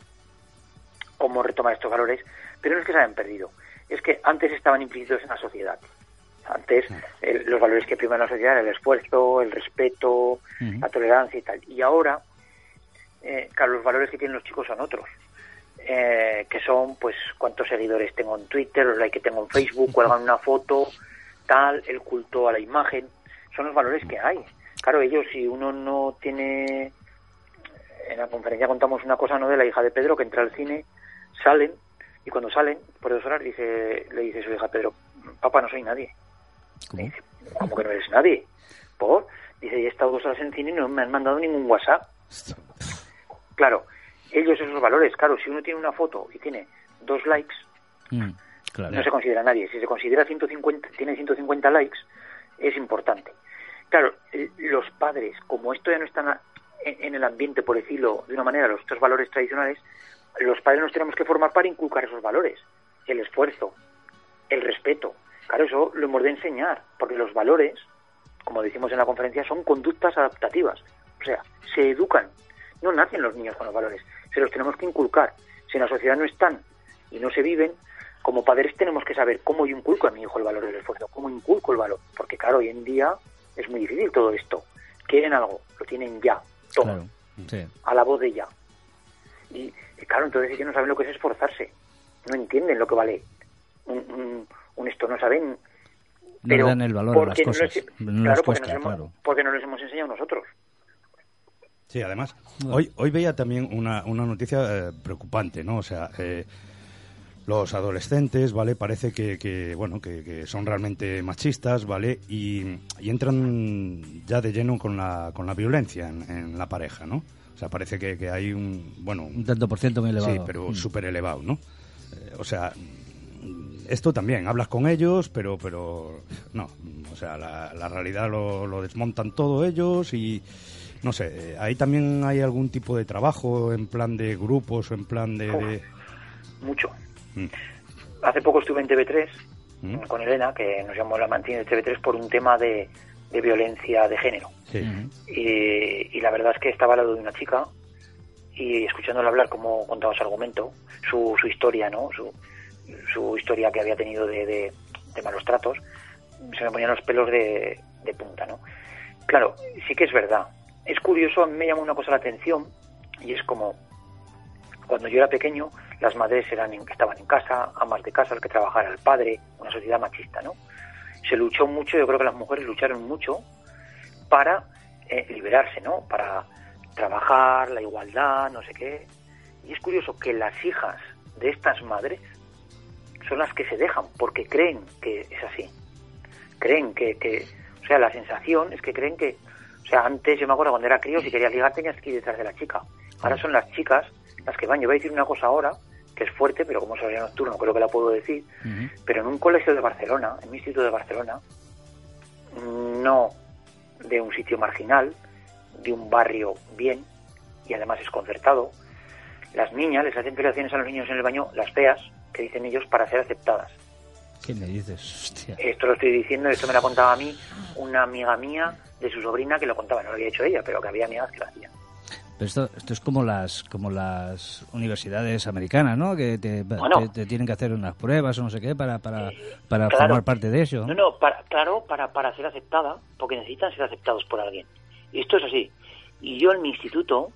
[SPEAKER 12] cómo retomar estos valores, pero no es que se hayan perdido, es que antes estaban implícitos en la sociedad. Antes el- los valores que priman en la sociedad eran el esfuerzo, el respeto, la tolerancia y tal. Y ahora, eh, claro, los valores que tienen los chicos son otros. eh, que son, pues, cuántos seguidores tengo en Twitter, los likes que tengo en Facebook, cuelgan una foto, tal, el culto a la imagen. Son los valores que hay. Claro, ellos, si uno no tiene. En la conferencia contamos una cosa, ¿no? De la hija de Pedro que entra al cine, salen, y cuando salen, por dos horas, dice, le dice su hija Pedro: Papá, no soy nadie.
[SPEAKER 8] ¿Cómo?
[SPEAKER 12] ¿Cómo que no eres nadie? ¿Por? Dice, y he estado dos horas en cine y no me han mandado ningún WhatsApp. Claro, ellos esos valores, claro, si uno tiene una foto y tiene dos likes,
[SPEAKER 8] Mm, claro.
[SPEAKER 12] no se considera nadie. Si se considera 150, tiene 150 likes, es importante. Claro, eh, los padres, como esto ya no están en, el ambiente, por decirlo de una manera, los estos valores tradicionales, los padres nos tenemos que formar para inculcar esos valores. El esfuerzo, el respeto. Claro, eso lo hemos de enseñar, porque los valores, como decimos en la conferencia, son conductas adaptativas. O sea, se educan. No nacen los niños con los valores, se los tenemos que inculcar. Si en la sociedad no están y no se viven, como padres tenemos que saber cómo yo inculco a mi hijo el valor del esfuerzo, cómo inculco el valor. Porque claro, hoy en día es muy difícil todo esto. Quieren algo, lo tienen ya, toma,
[SPEAKER 8] Claro. Sí.
[SPEAKER 12] a la voz de ya. Y claro, entonces ellos no saben lo que es esforzarse, no entienden lo que vale un, un- un esto, no saben.
[SPEAKER 8] No dan el valor a las
[SPEAKER 12] no
[SPEAKER 8] cosas.
[SPEAKER 12] les-
[SPEAKER 8] No
[SPEAKER 12] claro,
[SPEAKER 8] les
[SPEAKER 12] porque,
[SPEAKER 8] cuesta,
[SPEAKER 12] nos hemos,
[SPEAKER 8] claro.
[SPEAKER 12] porque no les hemos enseñado nosotros.
[SPEAKER 7] Sí, además, hoy, hoy veía también una, una noticia eh, preocupante, ¿no? O sea, eh, los adolescentes, ¿vale? Parece que, que, bueno, que, que son realmente machistas, ¿vale? Y, y entran ya de lleno con la, con la violencia en, en la pareja, ¿no? O sea, parece que, que hay un, bueno...
[SPEAKER 8] Un tanto por ciento muy elevado.
[SPEAKER 7] Sí, pero
[SPEAKER 8] Mm.
[SPEAKER 7] súper elevado, ¿no? Eh, o sea, esto también, hablas con ellos, pero, pero no, o sea, la, la realidad lo, lo desmontan todo ellos y no sé, eh, ahí también hay algún tipo de trabajo en plan de grupos o en plan de... de-
[SPEAKER 12] Mucho.
[SPEAKER 7] Mm.
[SPEAKER 12] Hace poco estuve en TV3
[SPEAKER 7] Mm.
[SPEAKER 12] con Elena, que nos llamó la mantiene de TV3 por un tema de, de violencia de género.
[SPEAKER 7] Sí.
[SPEAKER 12] Y, y la verdad es que estaba al lado de una chica y escuchándola hablar cómo contaba su argumento, su, su historia, ¿no? Su, su historia que había tenido de, de, de malos tratos, se me ponían los pelos de, de punta, ¿no? Claro, sí que es verdad. Es curioso, a mí me llamó una cosa la atención y es como cuando yo era pequeño, las madres eran en- estaban en casa, amas de casa, el que trabajara el padre, una sociedad machista, ¿no? Se luchó mucho, yo creo que las mujeres lucharon mucho para eh, liberarse, ¿no? Para trabajar, la igualdad, no sé qué. Y es curioso que las hijas de estas madres son las que se dejan porque creen que es así. Creen que, que o sea, la sensación es que creen que, o sea, antes yo me acuerdo cuando era crío, si querías ligar tenías que ir detrás de la chica. Ahora son las chicas las que van. Yo voy a decir una cosa ahora, que es fuerte, pero como horario nocturno, creo que la puedo decir. Pero en un colegio de Barcelona, en mi instituto de Barcelona, no de un sitio marginal, de un barrio bien, y además es concertado, las niñas les hacen violaciones a los niños en el baño, las feas, que dicen ellos, para ser aceptadas.
[SPEAKER 8] ¿Qué me dices? Hostia.
[SPEAKER 12] Esto lo estoy diciendo, esto me lo contaba a mí una amiga mía de su sobrina que lo contaba, no lo había hecho ella, pero que había amigas que lo hacían.
[SPEAKER 8] Pero esto, esto es como las como las universidades americanas, ¿no? Que te,
[SPEAKER 12] Bueno.
[SPEAKER 8] te- te tienen que hacer unas pruebas o no sé qué para, para, para
[SPEAKER 12] claro.
[SPEAKER 8] formar parte de eso.
[SPEAKER 12] No, no, para, claro, para, para ser aceptada, porque necesitan ser aceptados por alguien. Y esto es así. Y yo en mi instituto,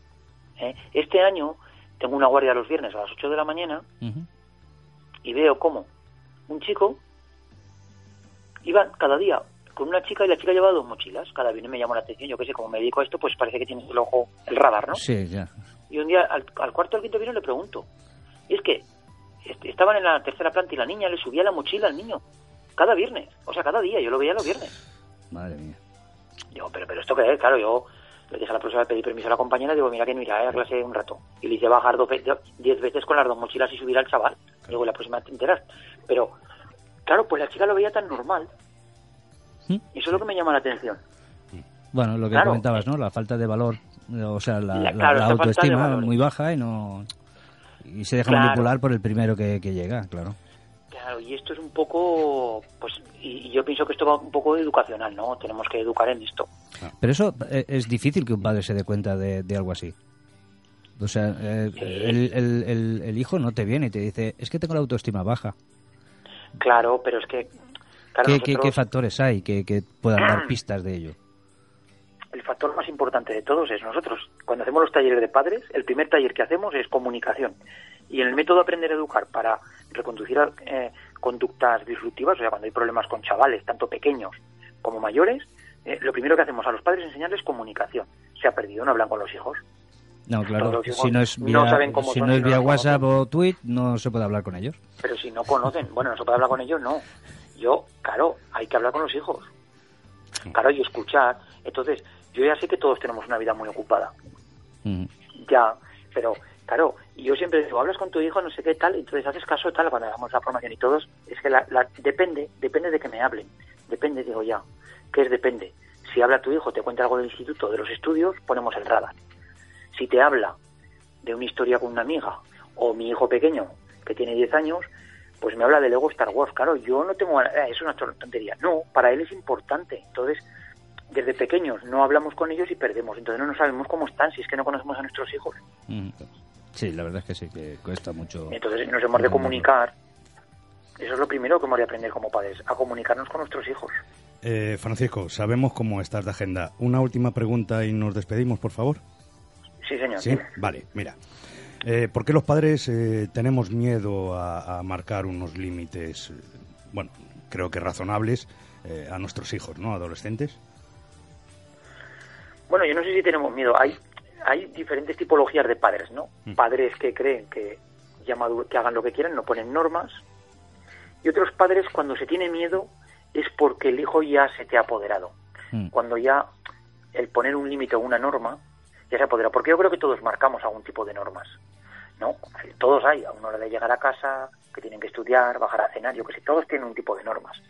[SPEAKER 12] ¿eh? este año, tengo una guardia los viernes a las 8 de la mañana y veo cómo un chico iba cada día con una chica y la chica llevaba dos mochilas. Cada viernes me llamó la atención. Yo que sé, como me dedico a esto, pues parece que tienes el ojo, el radar, ¿no?
[SPEAKER 8] Sí, ya.
[SPEAKER 12] Y un día al, al cuarto o al quinto viernes le pregunto. Y es que est- estaban en la tercera planta y la niña le subía la mochila al niño. Cada viernes. O sea, cada día. Yo lo veía los viernes.
[SPEAKER 8] Madre mía.
[SPEAKER 12] Digo, pero, pero esto qué es, claro, yo Le dije a la profesora, pedí permiso a la compañera, digo, mira que irá a la clase un rato. Y le hice bajar dos diez veces con las dos mochilas y subir al chaval. Digo, la próxima te enteras. Pero, claro, pues la chica lo veía tan normal.
[SPEAKER 8] ¿Mm?
[SPEAKER 12] Y eso es lo que me llama la atención.
[SPEAKER 8] Bueno, lo que
[SPEAKER 12] Claro.
[SPEAKER 8] comentabas, ¿no? La falta de valor, o sea, la,
[SPEAKER 12] La-
[SPEAKER 8] la-
[SPEAKER 12] claro,
[SPEAKER 8] la autoestima muy baja y no y se deja
[SPEAKER 12] Claro.
[SPEAKER 8] manipular por el primero que, que llega, claro.
[SPEAKER 12] Claro, y esto es un poco, pues, y, y yo pienso que esto va un poco educacional, ¿no? Tenemos que educar en esto.
[SPEAKER 8] Pero eso eh, es difícil que un padre se dé cuenta de, de algo así. O sea, eh, el, el- el- el hijo no te viene y te dice, es que tengo la autoestima baja.
[SPEAKER 12] Claro, pero es que, claro,
[SPEAKER 8] ¿Qué, qué-
[SPEAKER 12] nosotros-
[SPEAKER 8] qué factores hay que, que puedan dar pistas de ello?
[SPEAKER 12] el factor más importante de todos es nosotros. Cuando hacemos los talleres de padres, el primer taller que hacemos es comunicación. Y en el método Aprender a Educar para reconducir eh, conductas disruptivas, o sea, cuando hay problemas con chavales, tanto pequeños como mayores, eh, lo primero que hacemos a los padres es enseñarles comunicación. Se ha perdido, no hablan con los hijos.
[SPEAKER 8] No, claro, si no es
[SPEAKER 12] no
[SPEAKER 8] vía,
[SPEAKER 12] saben cómo
[SPEAKER 8] si
[SPEAKER 12] son,
[SPEAKER 8] no es
[SPEAKER 12] no
[SPEAKER 8] vía WhatsApp o tweet, no se puede hablar con ellos.
[SPEAKER 12] Pero si no conocen, bueno, no se puede hablar con ellos, no. Yo, claro, hay que hablar con los hijos. Claro, y escuchar. Entonces, yo ya sé que todos tenemos una vida muy ocupada.
[SPEAKER 8] Mm.
[SPEAKER 12] Ya, pero claro, y yo siempre digo, hablas con tu hijo, no sé qué tal, entonces haces caso tal, cuando hagamos la formación y todos, es que la, la- depende, depende de que me hablen, depende, digo ya, ¿qué es depende? Si habla tu hijo, te cuenta algo del instituto, de los estudios, ponemos el radar. Si te habla de una historia con una amiga, o mi hijo pequeño, que tiene 10 años, pues me habla de Lego Star Wars, claro, yo no tengo, eh, es una tontería, no, para él es importante, entonces desde pequeños no hablamos con ellos y perdemos, entonces no sabemos cómo están si es que no conocemos a nuestros hijos.
[SPEAKER 8] Mm. Sí, la verdad es que sí, que cuesta mucho.
[SPEAKER 12] Entonces nos hemos de comunicar. Eso es lo primero que hemos de aprender como padres, a comunicarnos con nuestros hijos.
[SPEAKER 7] Eh, Francisco, sabemos cómo estás de agenda. Una última pregunta y nos despedimos, por favor.
[SPEAKER 12] Sí, señor.
[SPEAKER 7] Sí, vale, mira. Eh, ¿Por qué los padres eh, tenemos miedo a, a marcar unos límites, eh, bueno, creo que razonables, eh, a nuestros hijos, ¿no? Adolescentes.
[SPEAKER 12] Bueno, yo no sé si tenemos miedo. Hay, hay diferentes tipologías de padres, ¿no?
[SPEAKER 7] Mm.
[SPEAKER 12] Padres que creen que, ya que hagan lo que quieran, no ponen normas. Y otros padres, cuando se tiene miedo, es porque el hijo ya se te ha apoderado.
[SPEAKER 8] Mm.
[SPEAKER 12] Cuando ya el poner un límite o una norma ya se apodera. Porque yo creo que todos marcamos algún tipo de normas. ¿No? Todos hay. A una hora de llegar a casa, que tienen que estudiar, bajar a cenar, yo que sé. Todos tienen un tipo de normas.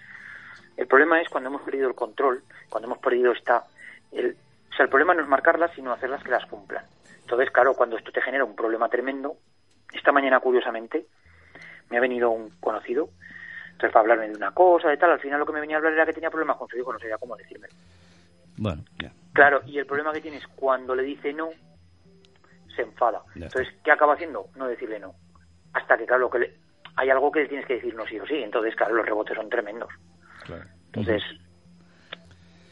[SPEAKER 12] El problema es cuando hemos perdido el control, cuando hemos perdido esta... El, o sea, el problema no es marcarlas, sino hacerlas que las cumplan. Entonces, claro, cuando esto te genera un problema tremendo, esta mañana, curiosamente, me ha venido un conocido, entonces para hablarme de una cosa, de tal, al final lo que me venía a hablar era que tenía problemas con su hijo, no sabía cómo decírmelo.
[SPEAKER 8] Bueno, ya.
[SPEAKER 12] Claro, y el problema que tiene es cuando le dice no, se enfada. Entonces, ¿qué acaba haciendo? No decirle no. Hasta que, claro, lo que le- hay algo que le tienes que decir no sí o sí. Entonces, claro, los rebotes son tremendos. Entonces,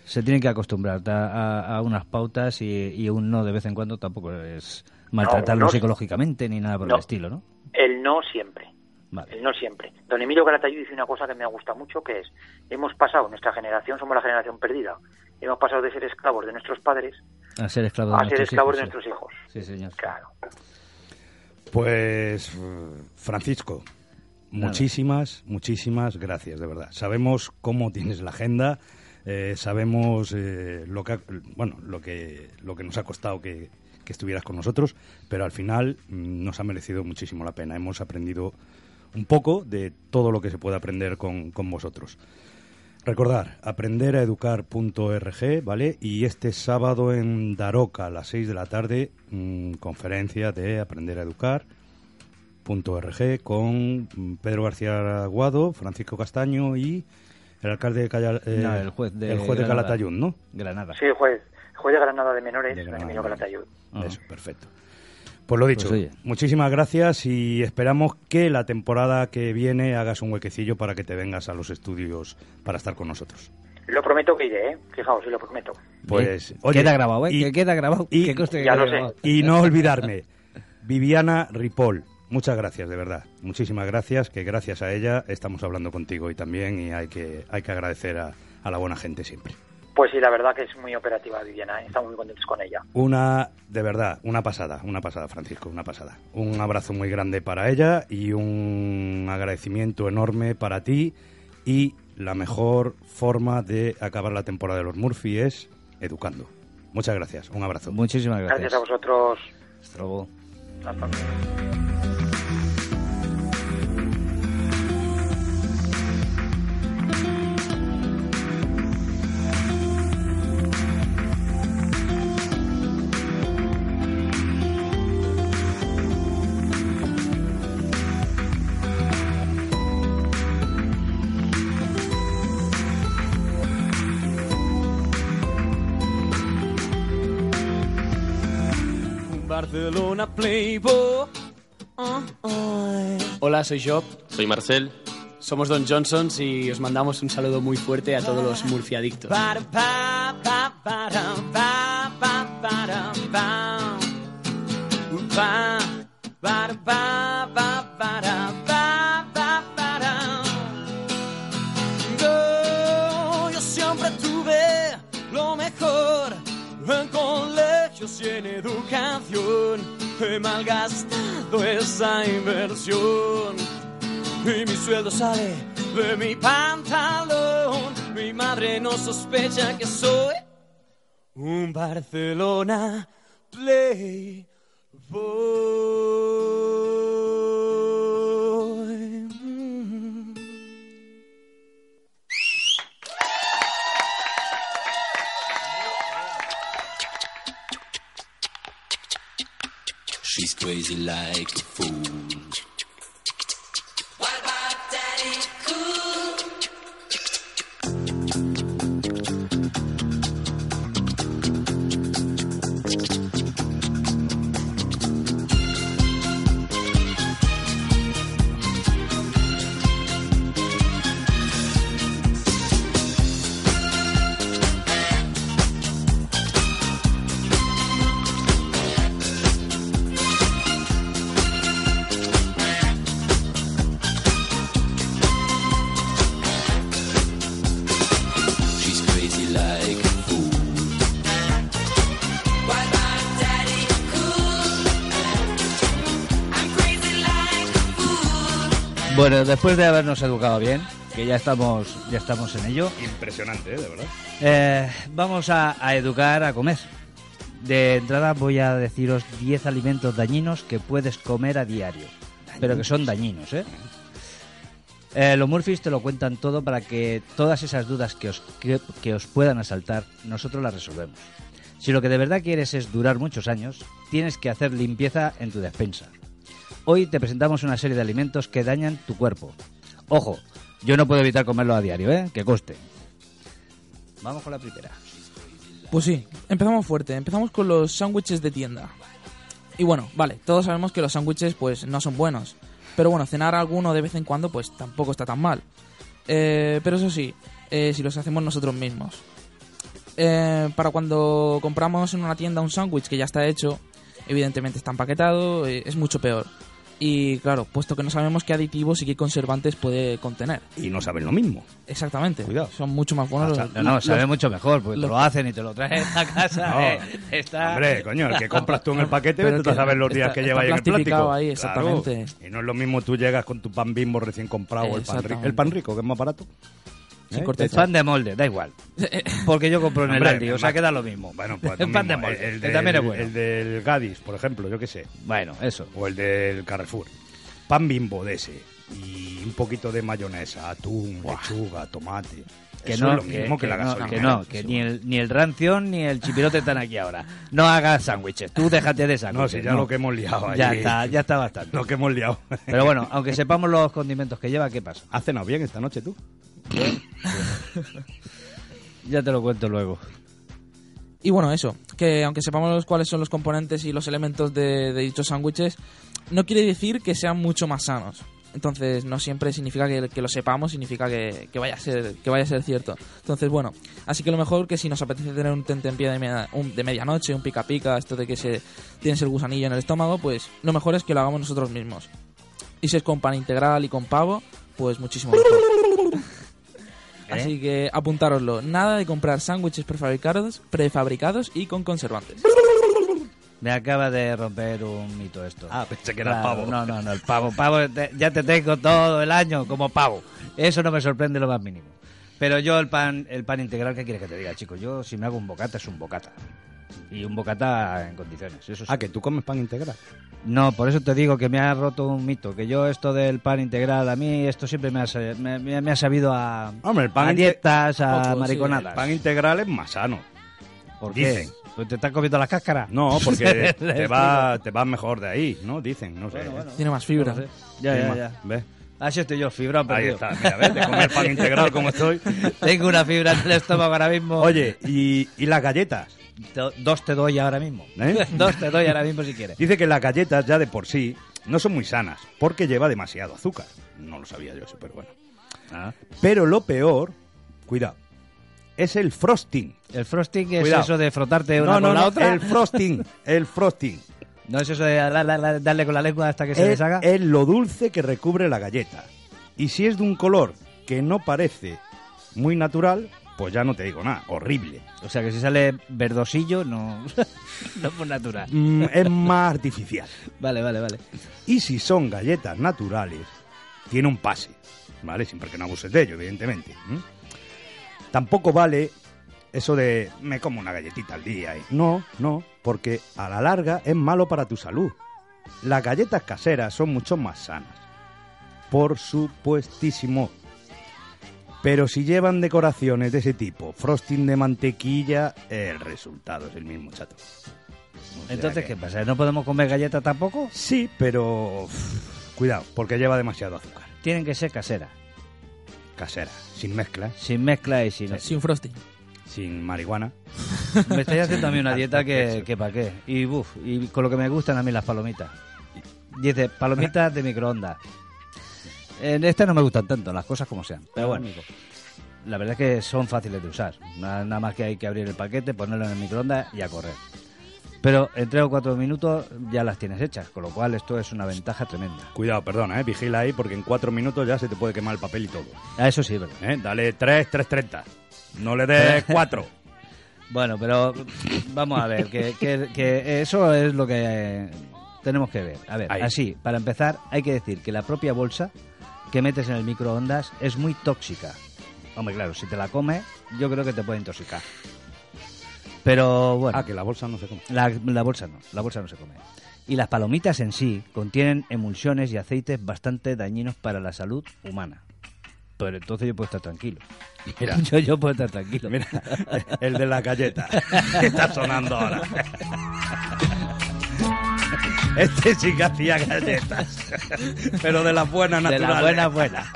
[SPEAKER 8] Se tienen que acostumbrar a, a- a unas pautas y, y un no de vez en cuando tampoco es maltratarlo
[SPEAKER 12] no.
[SPEAKER 8] psicológicamente ni nada por
[SPEAKER 12] No.
[SPEAKER 8] el estilo, ¿no?
[SPEAKER 12] el no siempre.
[SPEAKER 8] Vale.
[SPEAKER 12] El no siempre. Don Emilio Calatayud dice una cosa que me gusta mucho, que es, hemos pasado, nuestra generación somos la generación perdida, hemos pasado de ser esclavos de nuestros padres
[SPEAKER 8] A ser esclavo de
[SPEAKER 12] a ser
[SPEAKER 8] nuestros
[SPEAKER 12] esclavos de nuestros hijos.
[SPEAKER 8] Sí. Señor.
[SPEAKER 12] Claro.
[SPEAKER 7] Pues, Francisco,
[SPEAKER 8] Nada.
[SPEAKER 7] muchísimas, muchísimas gracias, de verdad. Sabemos cómo tienes la agenda, eh, sabemos eh, lo que, ha- bueno, lo que, lo que nos ha costado que, que estuvieras con nosotros, pero al final mm, nos ha merecido muchísimo la pena. Hemos aprendido un poco de todo lo que se puede aprender con, con vosotros. Recordar, aprenderaeducar.org, ¿vale? Y este sábado en Daroca a las 6 de la tarde, mm, conferencia de Aprender a Educar.org con mm, Pedro García Aguado, Francisco Castaño y el alcalde de Calla- eh,
[SPEAKER 8] No, el juez de
[SPEAKER 7] el juez de
[SPEAKER 8] Granada.
[SPEAKER 7] Calatayud, ¿no?
[SPEAKER 8] Granada.
[SPEAKER 12] Sí, juez, juez de Granada de menores,
[SPEAKER 7] De Granada.
[SPEAKER 12] Calatayud.
[SPEAKER 7] Eso, perfecto. Pues lo dicho,
[SPEAKER 8] Pues
[SPEAKER 7] muchísimas gracias y esperamos que la temporada que viene hagas un huequecillo para que te vengas a los estudios para estar con nosotros.
[SPEAKER 12] Lo prometo que iré, ¿eh? Fijaos, sí lo prometo.
[SPEAKER 7] Pues, oye,
[SPEAKER 8] queda grabado, ¿eh?
[SPEAKER 7] y-
[SPEAKER 8] que queda grabado.
[SPEAKER 7] y-
[SPEAKER 8] que
[SPEAKER 12] Ya
[SPEAKER 8] queda
[SPEAKER 12] lo sé.
[SPEAKER 8] grabado.
[SPEAKER 7] Y no olvidarme, Viviana Ripoll, muchas gracias, de verdad. Muchísimas gracias, que gracias a ella estamos hablando contigo hoy también y hay que, hay que agradecer a, a la buena gente siempre.
[SPEAKER 12] Pues sí, la verdad que es muy operativa Viviana, ¿eh? estamos muy contentos con ella.
[SPEAKER 7] Una, de verdad, una pasada, una pasada, Francisco, una pasada. Un abrazo muy grande para ella y un agradecimiento enorme para ti. Y la mejor forma de acabar la temporada de los Murphy es educando. Muchas gracias. Un abrazo.
[SPEAKER 8] Muchísimas gracias.
[SPEAKER 12] Gracias a vosotros.
[SPEAKER 8] Hasta luego.
[SPEAKER 12] Hasta luego.
[SPEAKER 13] Barcelona Playboy. Oh, oh. Hola, soy Job.
[SPEAKER 14] Soy Marcel.
[SPEAKER 13] Somos Don Johnsons y os mandamos un saludo muy fuerte a todos los murciadictos.
[SPEAKER 2] He malgastado esa inversión y mi sueldo sale de mi pantalón. Mi madre no sospecha que soy un Barcelona Playboy.
[SPEAKER 15] Crazy like a fool.
[SPEAKER 8] Bueno, después de habernos educado bien, que ya estamos, ya estamos en ello,
[SPEAKER 7] Impresionante, ¿eh? de verdad.
[SPEAKER 8] eh, vamos a, a educar a comer. De entrada voy a deciros 10 alimentos dañinos que puedes comer a diario, pero que son dañinos, ¿eh? Eh, los Murphys te lo cuentan todo para que todas esas dudas que os, que, que os puedan asaltar, nosotros las resolvemos. Si lo que de verdad quieres es durar muchos años, tienes que hacer limpieza en tu despensa. Hoy te presentamos una serie de alimentos que dañan tu cuerpo. Ojo, yo no puedo evitar comerlo a diario, ¿eh? Que coste. Vamos con la primera.
[SPEAKER 6] Pues sí, empezamos fuerte. Empezamos con los sándwiches de tienda. Y bueno, vale, todos sabemos que los sándwiches pues no son buenos. Pero bueno, cenar alguno de vez en cuando pues tampoco está tan mal. Eh, pero eso sí, eh, si los hacemos nosotros mismos. Eh, para cuando compramos en una tienda un sándwich que ya está hecho, evidentemente está empaquetado, eh, es mucho peor. Y claro, puesto que no sabemos qué aditivos y qué conservantes puede contener.
[SPEAKER 7] Y no saben lo mismo.
[SPEAKER 6] Exactamente. Son mucho más buenos
[SPEAKER 8] Ah,
[SPEAKER 6] los,
[SPEAKER 8] no, no,
[SPEAKER 6] los-
[SPEAKER 8] sabe mucho mejor, porque
[SPEAKER 6] los-
[SPEAKER 8] te lo hacen y te lo traen a casa.
[SPEAKER 7] No.
[SPEAKER 8] eh, está-
[SPEAKER 7] Hombre, coño, el que compras tú en el paquete,
[SPEAKER 6] Pero
[SPEAKER 7] tú saber los días
[SPEAKER 6] está-
[SPEAKER 7] que lleva ahí en el plástico.
[SPEAKER 6] ahí, exactamente.
[SPEAKER 7] Claro. Y no es lo mismo tú llegas con tu pan bimbo recién comprado el pan rico. El pan rico, que es más barato.
[SPEAKER 8] Sin
[SPEAKER 7] ¿Eh?
[SPEAKER 8] corteza. El pan de molde, da igual. Porque yo compro en el Aldi, o sea
[SPEAKER 7] más-
[SPEAKER 8] que da lo mismo.
[SPEAKER 7] Bueno, pues
[SPEAKER 8] el pan de molde,
[SPEAKER 7] el
[SPEAKER 8] que
[SPEAKER 7] del-
[SPEAKER 8] también es bueno.
[SPEAKER 7] El del Gadis, por ejemplo, yo qué sé.
[SPEAKER 8] Bueno, eso.
[SPEAKER 7] O el del Carrefour. Pan bimbo de ese. Y un poquito de mayonesa, atún, lechuga, tomate.
[SPEAKER 8] Que
[SPEAKER 7] Eso
[SPEAKER 8] no,
[SPEAKER 7] es lo mismo que, la
[SPEAKER 8] no,
[SPEAKER 7] gasolina.
[SPEAKER 8] que no, que ni el, ni el ranción ni el chipirote están aquí ahora. No hagas sándwiches, tú déjate de sándwiches.
[SPEAKER 7] No, si ya lo que hemos liado
[SPEAKER 8] Ya está, ya está bastante.
[SPEAKER 7] Lo que hemos liado.
[SPEAKER 8] Pero bueno, aunque sepamos los condimentos que lleva, ¿qué pasa?
[SPEAKER 7] ¿Has cenado bien esta noche tú?
[SPEAKER 8] Ya te lo cuento luego.
[SPEAKER 6] Y bueno, eso, que aunque sepamos cuáles son los componentes y los elementos de, dichos sándwiches, no quiere decir que sean mucho más sanos. Entonces, no siempre significa que, que lo sepamos, significa que, vaya a ser, que vaya a ser cierto. Entonces, bueno, así que lo mejor que si nos apetece tener un tentempié de, media- de medianoche, un pica pica, esto de que se tienes el gusanillo en el estómago, pues lo mejor es que lo hagamos nosotros mismos. Y si es con pan integral y con pavo, pues muchísimo mejor. Así que apuntároslo. Nada de comprar sándwiches prefabricados, prefabricados y con conservantes.
[SPEAKER 8] Me acaba de romper un mito esto.
[SPEAKER 7] Ah, pensé que era el pavo.
[SPEAKER 8] No, no, no, el pavo. Pavo, te- ya te tengo todo el año como pavo. Eso no me sorprende lo más mínimo. Pero yo el pan, el pan integral, ¿qué quieres que te diga, chicos? Yo si me hago un bocata es un bocata. Y un bocata en condiciones. Eso sí.
[SPEAKER 7] Ah, que tú comes pan integral.
[SPEAKER 8] No, por eso te digo que me ha roto un mito. Que yo esto del pan integral, a mí esto siempre me ha, me, me- me ha sabido a,
[SPEAKER 7] Hombre, el pan
[SPEAKER 8] a dietas, a
[SPEAKER 7] sí,
[SPEAKER 8] mariconadas.
[SPEAKER 7] el pan integral es más sano.
[SPEAKER 8] ¿Por qué?
[SPEAKER 7] Dicen.
[SPEAKER 8] Pues te estás comiendo las cáscaras.
[SPEAKER 7] No, porque te va, te va mejor de ahí, ¿no? Dicen, no sé.
[SPEAKER 6] Tiene más fibra.
[SPEAKER 8] No lo sé. Ya,
[SPEAKER 7] Tiene
[SPEAKER 8] ya,
[SPEAKER 7] más-
[SPEAKER 8] ya.
[SPEAKER 7] ¿Ves?
[SPEAKER 8] Así estoy yo, fibra
[SPEAKER 7] Ahí está, mira, ves, de comer pan integral como estoy.
[SPEAKER 8] Tengo una fibra en el estómago ahora mismo.
[SPEAKER 7] Oye, ¿y, y las galletas?
[SPEAKER 8] Do- Dos te doy ahora mismo.
[SPEAKER 7] ¿Eh?
[SPEAKER 8] Dos te doy ahora mismo si quieres.
[SPEAKER 7] Dice que las galletas ya de por sí no son muy sanas, porque lleva demasiado azúcar. No lo sabía yo eso, pero bueno.
[SPEAKER 8] Ah.
[SPEAKER 7] Pero lo peor, cuidado, es el frosting.
[SPEAKER 8] El frosting es
[SPEAKER 7] Cuidado.
[SPEAKER 8] eso de frotarte una
[SPEAKER 7] no, no,
[SPEAKER 8] con la
[SPEAKER 7] no,
[SPEAKER 8] otra.
[SPEAKER 7] el frosting, el frosting.
[SPEAKER 8] No es eso de la- la- la- darle con la lengua hasta que se
[SPEAKER 7] es,
[SPEAKER 8] deshaga.
[SPEAKER 7] es lo dulce que recubre la galleta. Y si es de un color que no parece muy natural, pues ya no te digo nada, horrible.
[SPEAKER 8] O sea que si sale verdosillo, no, no fue natural.
[SPEAKER 7] Mm, es más artificial.
[SPEAKER 8] Vale, vale, vale.
[SPEAKER 7] Y si son galletas naturales, tiene un pase, ¿vale? Siempre que no abuses de ello, evidentemente. Tampoco vale eso de me como una galletita al día. y- No, no, porque a la larga es malo para tu salud. Las galletas caseras son mucho más sanas. Por supuestísimo. Pero si llevan decoraciones de ese tipo, frosting de mantequilla, el resultado es el mismo, chato. O sea
[SPEAKER 8] Entonces,
[SPEAKER 7] que-
[SPEAKER 8] ¿qué pasa? ¿No podemos comer galletas tampoco?
[SPEAKER 7] Sí, pero uf, cuidado, porque lleva demasiado azúcar.
[SPEAKER 8] Tienen que ser caseras.
[SPEAKER 7] Casera, sin mezcla,
[SPEAKER 8] Sin mezcla y sin...
[SPEAKER 6] Sin frosting.
[SPEAKER 7] Sin marihuana.
[SPEAKER 8] Me estáis haciendo a mí una dieta que, que para qué. Y, buf, y con lo que me gustan a mí las palomitas. Dice, palomitas de microondas. En este no me gustan tanto, las cosas como sean. Pero bueno, la verdad es que son fáciles de usar. Nada, más que hay que abrir el paquete, ponerlo en el microondas y a correr. Pero en tres o cuatro minutos ya las tienes hechas, con lo cual esto es una ventaja tremenda.
[SPEAKER 7] Cuidado, perdona, eh, vigila ahí porque en cuatro minutos ya se te puede quemar el papel y todo.
[SPEAKER 8] A eso sí, ¿verdad?
[SPEAKER 7] ¿eh? Dale tres, tres treinta. No le des cuatro.
[SPEAKER 8] Bueno, pero vamos a ver, que, que- que eso es lo que tenemos que ver. A ver,
[SPEAKER 7] Ahí.
[SPEAKER 8] así, para empezar, hay que decir que la propia bolsa que metes en el microondas es muy tóxica. Hombre, claro, si te la comes, yo creo que te puede intoxicar. Pero bueno.
[SPEAKER 7] Ah, que la bolsa no se come.
[SPEAKER 8] La, la bolsa no, la bolsa no se come. Y las palomitas en sí contienen emulsiones y aceites bastante dañinos para la salud humana. Pero entonces yo puedo estar tranquilo.
[SPEAKER 7] Mira.
[SPEAKER 8] yo, yo puedo estar tranquilo.
[SPEAKER 7] Mira, el de la galleta. que está sonando ahora. Este sí que hacía galletas. Pero de las buenas
[SPEAKER 8] De
[SPEAKER 7] naturales.
[SPEAKER 8] la buena, buena.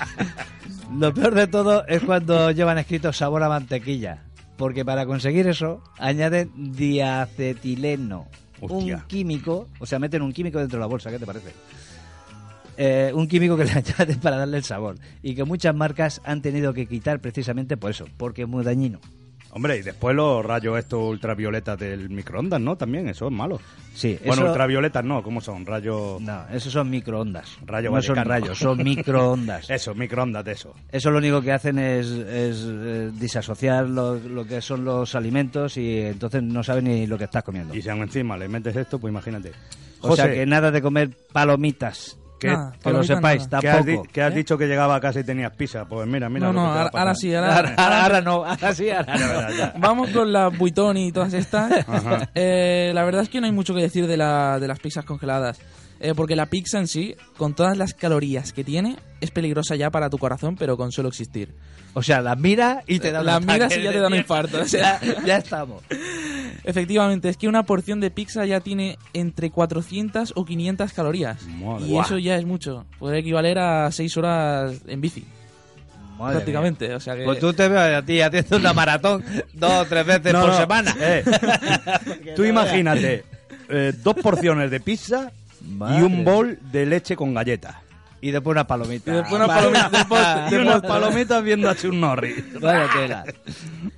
[SPEAKER 8] Lo peor de todo es cuando llevan escrito sabor a mantequilla. Porque para conseguir eso añaden diacetileno.
[SPEAKER 7] Hostia.
[SPEAKER 8] Un químico, o sea, meten un químico dentro de la bolsa, ¿qué te parece? Eh, un químico que le añaden para darle el sabor. Y que muchas marcas han tenido que quitar precisamente por eso, porque es muy dañino.
[SPEAKER 7] Hombre, y después los rayos estos ultravioletas del microondas, ¿no? También, eso es malo.
[SPEAKER 8] Sí,
[SPEAKER 7] Bueno,
[SPEAKER 8] eso-
[SPEAKER 7] ultravioletas no, ¿cómo son? Rayos...
[SPEAKER 8] No, esos son microondas.
[SPEAKER 7] Rayo
[SPEAKER 8] no son rayos, son microondas.
[SPEAKER 7] Eso, microondas de eso.
[SPEAKER 8] Eso lo único que hacen es, es, eh, disasociar lo, lo que son los alimentos y entonces no saben ni lo que estás comiendo.
[SPEAKER 7] Y si aún encima le metes esto, pues imagínate.
[SPEAKER 8] O sea que nada de comer palomitas.
[SPEAKER 7] ¿Qué-
[SPEAKER 6] Nada,
[SPEAKER 8] que lo sepáis,
[SPEAKER 6] nada.
[SPEAKER 7] ¿qué has,
[SPEAKER 8] tampoco.
[SPEAKER 7] qué has
[SPEAKER 6] ¿Eh?
[SPEAKER 7] dicho que llegaba a casa y tenías pizza? Pues mira, mira.
[SPEAKER 6] no, no,
[SPEAKER 7] que
[SPEAKER 6] ahora, sí, ahora,
[SPEAKER 8] Ahora, ahora no, ahora sí, ahora no.
[SPEAKER 6] Vamos con la Buitón y todas estas. Eh, la verdad es que no hay mucho que decir de, la, de las pizzas congeladas. Eh, porque la pizza en sí, con todas las calorías que tiene, es peligrosa ya para tu corazón, pero con solo existir.
[SPEAKER 8] O sea, las miras y te da un
[SPEAKER 6] Las
[SPEAKER 8] ataque
[SPEAKER 6] miras y ya te da un infarto. o sea,
[SPEAKER 8] ya, ya estamos.
[SPEAKER 6] efectivamente, es que una porción de pizza ya tiene entre 400 o 500 calorías.
[SPEAKER 7] Madre
[SPEAKER 6] y eso ya es mucho. Puede equivaler a 6 horas en bici,
[SPEAKER 8] Madre
[SPEAKER 6] prácticamente.
[SPEAKER 8] mía.
[SPEAKER 6] O sea que...
[SPEAKER 8] Pues tú te veo a ti haciendo una maratón dos o tres veces
[SPEAKER 7] No,
[SPEAKER 8] por
[SPEAKER 7] no,
[SPEAKER 8] semana.
[SPEAKER 7] eh, tú imagínate eh, dos porciones de pizza y
[SPEAKER 8] Madre.
[SPEAKER 7] un bol de leche con galletas.
[SPEAKER 8] Y después una palomita.
[SPEAKER 6] Y después una palomita de postre-
[SPEAKER 7] y
[SPEAKER 6] de
[SPEAKER 7] unas
[SPEAKER 6] postre.
[SPEAKER 7] palomitas viendo a Chuck Norris.
[SPEAKER 8] Vaya tela.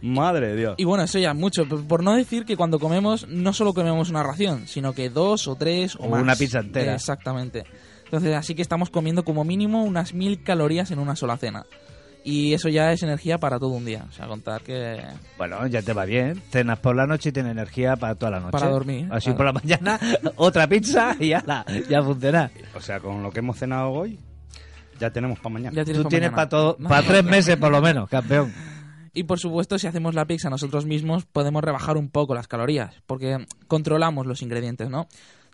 [SPEAKER 7] Madre de Dios.
[SPEAKER 6] Y bueno, eso ya es mucho. Por por no decir que cuando comemos, no solo comemos una ración, sino que dos o tres o,
[SPEAKER 8] O
[SPEAKER 6] más.
[SPEAKER 8] una pizza entera.
[SPEAKER 6] Exactamente. Entonces, así que estamos comiendo como mínimo unas mil calorías en una sola cena. Y eso ya es energía para todo un día. O sea, contar que.
[SPEAKER 8] Bueno, ya te va bien. Cenas por la noche y tienes energía para toda la noche.
[SPEAKER 6] Para dormir,
[SPEAKER 8] Así
[SPEAKER 6] claro.
[SPEAKER 8] por la mañana, otra pizza y ya, la, ya funciona.
[SPEAKER 7] O sea, con lo que hemos cenado hoy, ya tenemos para mañana.
[SPEAKER 6] Ya tienes
[SPEAKER 8] Tú
[SPEAKER 6] pa'
[SPEAKER 8] tienes para todo, para tres meses por lo menos, campeón.
[SPEAKER 6] Y por supuesto, si hacemos la pizza nosotros mismos, podemos rebajar un poco las calorías, porque controlamos los ingredientes, ¿no?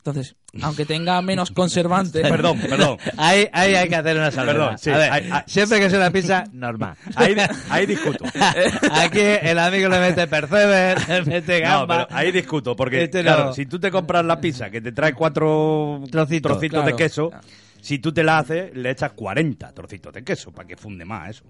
[SPEAKER 6] Entonces, aunque tenga menos conservantes...
[SPEAKER 7] Perdón, perdón.
[SPEAKER 8] Ahí, ahí hay que hacer una salvedad.
[SPEAKER 7] Perdón, sí,
[SPEAKER 8] A ver,
[SPEAKER 7] hay- hay-
[SPEAKER 8] siempre que sea una pizza, normal.
[SPEAKER 7] Ahí, ahí discuto.
[SPEAKER 8] Aquí el amigo le mete percebe, le mete
[SPEAKER 7] No,
[SPEAKER 8] gamba.
[SPEAKER 7] pero ahí discuto, porque
[SPEAKER 8] Este
[SPEAKER 7] claro,
[SPEAKER 8] no.
[SPEAKER 7] si tú te compras la pizza que te trae cuatro
[SPEAKER 8] Trocitos,
[SPEAKER 7] trocitos de
[SPEAKER 8] claro.
[SPEAKER 7] queso, si tú te la haces, le echas 40 trocitos de queso para que funde más eso.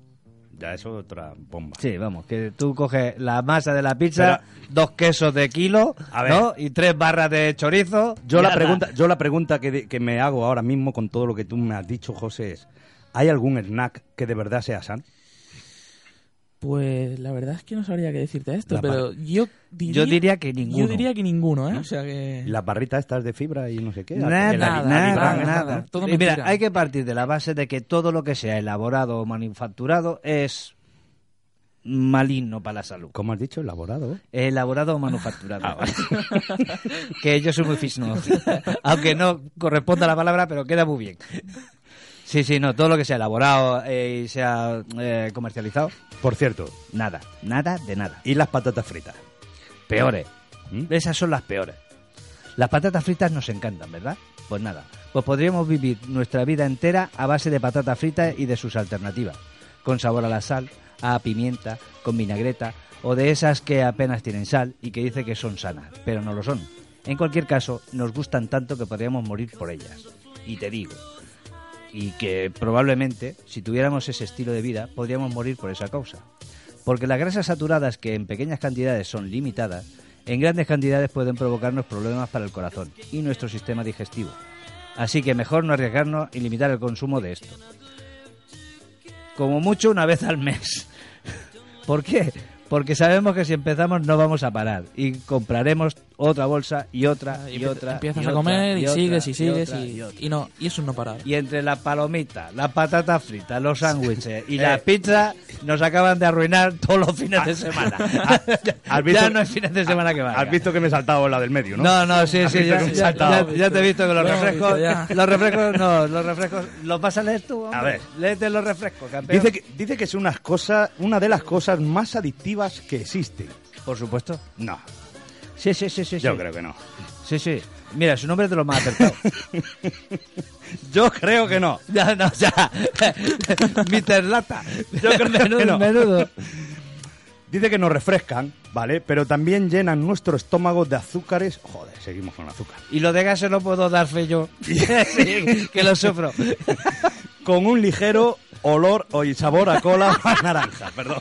[SPEAKER 7] Ya eso es otra bomba.
[SPEAKER 8] Sí, vamos, que tú coges la masa de la pizza, dos quesos de kilo,
[SPEAKER 7] A ver.
[SPEAKER 8] ¿no? Y tres barras de chorizo.
[SPEAKER 7] Yo la pregunta, yo la pregunta que, que me hago ahora mismo con todo lo que tú me has dicho, José, es ¿hay algún snack que de verdad sea sano?
[SPEAKER 6] Pues la verdad es que no sabría qué decirte a esto,
[SPEAKER 7] La
[SPEAKER 6] pero yo diría...
[SPEAKER 8] Yo diría que ninguno.
[SPEAKER 6] Yo diría que ninguno, ¿eh? O sea que...
[SPEAKER 7] Las barritas estas de fibra y no sé qué.
[SPEAKER 8] Nada, nada, nada,
[SPEAKER 7] alibán,
[SPEAKER 8] nada.
[SPEAKER 6] todo
[SPEAKER 8] Y mira,
[SPEAKER 6] mentira.
[SPEAKER 8] hay que partir de la base de que todo lo que sea elaborado o manufacturado es maligno para la salud.
[SPEAKER 7] ¿Cómo has dicho? Elaborado.
[SPEAKER 8] Elaborado o manufacturado.
[SPEAKER 7] Ah, vale.
[SPEAKER 8] que yo soy muy fisno. Aunque no corresponda a la palabra, pero queda muy bien. Sí, sí, no, todo lo que sea elaborado eh, y sea eh, comercializado,
[SPEAKER 7] Por cierto,
[SPEAKER 8] nada, nada de nada.
[SPEAKER 7] ¿y las patatas fritas?
[SPEAKER 8] Peores.
[SPEAKER 7] ¿Mm?
[SPEAKER 8] Esas son las peores. Las patatas fritas nos encantan, ¿verdad? Pues nada, pues podríamos vivir nuestra vida entera a base de patatas fritas y de sus alternativas, con sabor a la sal, a pimienta, con vinagreta, o de esas que apenas tienen sal y que dice que son sanas, pero no lo son. En cualquier caso, nos gustan tanto que podríamos morir por ellas. Y te digo, y que probablemente, si tuviéramos ese estilo de vida, podríamos morir por esa causa. Porque las grasas saturadas, que en pequeñas cantidades son limitadas, en grandes cantidades pueden provocarnos problemas para el corazón y nuestro sistema digestivo. Así que mejor no arriesgarnos y limitar el consumo de esto. Como mucho una vez al mes. ¿Por qué? Porque sabemos que si empezamos no vamos a parar y compraremos otra bolsa y otra y,
[SPEAKER 6] Empie-
[SPEAKER 8] otra.
[SPEAKER 6] Empiezas
[SPEAKER 8] y
[SPEAKER 6] a comer y,
[SPEAKER 8] otra,
[SPEAKER 6] sigues y sigues
[SPEAKER 8] otra,
[SPEAKER 6] y, y no, y eso no parar.
[SPEAKER 8] Y entre la palomita, la patata frita, los sándwiches y
[SPEAKER 7] Eh.
[SPEAKER 8] la pizza nos acaban de arruinar todos los fines de semana.
[SPEAKER 7] ¿Has visto-
[SPEAKER 8] ya no hay fines de semana que valga.
[SPEAKER 7] Has visto que me he saltado la del medio, ¿no?
[SPEAKER 8] No, no, sí, sí, ya, ya- ya- te he visto que los refrescos,
[SPEAKER 6] visto
[SPEAKER 8] los refrescos, no, los refrescos, ¿los vas a leer tú? hombre?
[SPEAKER 7] A ver.
[SPEAKER 8] Léete los refrescos, campeón.
[SPEAKER 7] Dice que, dice que es unas cosas, una de las cosas más adictivas que existen.
[SPEAKER 8] Por supuesto.
[SPEAKER 7] No,
[SPEAKER 8] Sí, sí, sí, sí.
[SPEAKER 7] yo
[SPEAKER 8] sí.
[SPEAKER 7] creo que no.
[SPEAKER 8] Sí, sí. Mira, su nombre es de lo más acertado.
[SPEAKER 7] Yo creo que no.
[SPEAKER 8] ya, no, ya. Mr. Lata.
[SPEAKER 7] Yo creo que
[SPEAKER 8] menudo,
[SPEAKER 7] no.
[SPEAKER 8] menudo.
[SPEAKER 7] Dice que nos refrescan, ¿vale? Pero también llenan nuestro estómago de azúcares. Joder, seguimos con azúcar.
[SPEAKER 8] Y lo de gas se lo puedo dar fe yo. Sí, que lo sufro.
[SPEAKER 7] Con un ligero olor o sabor a cola o a naranja, perdón.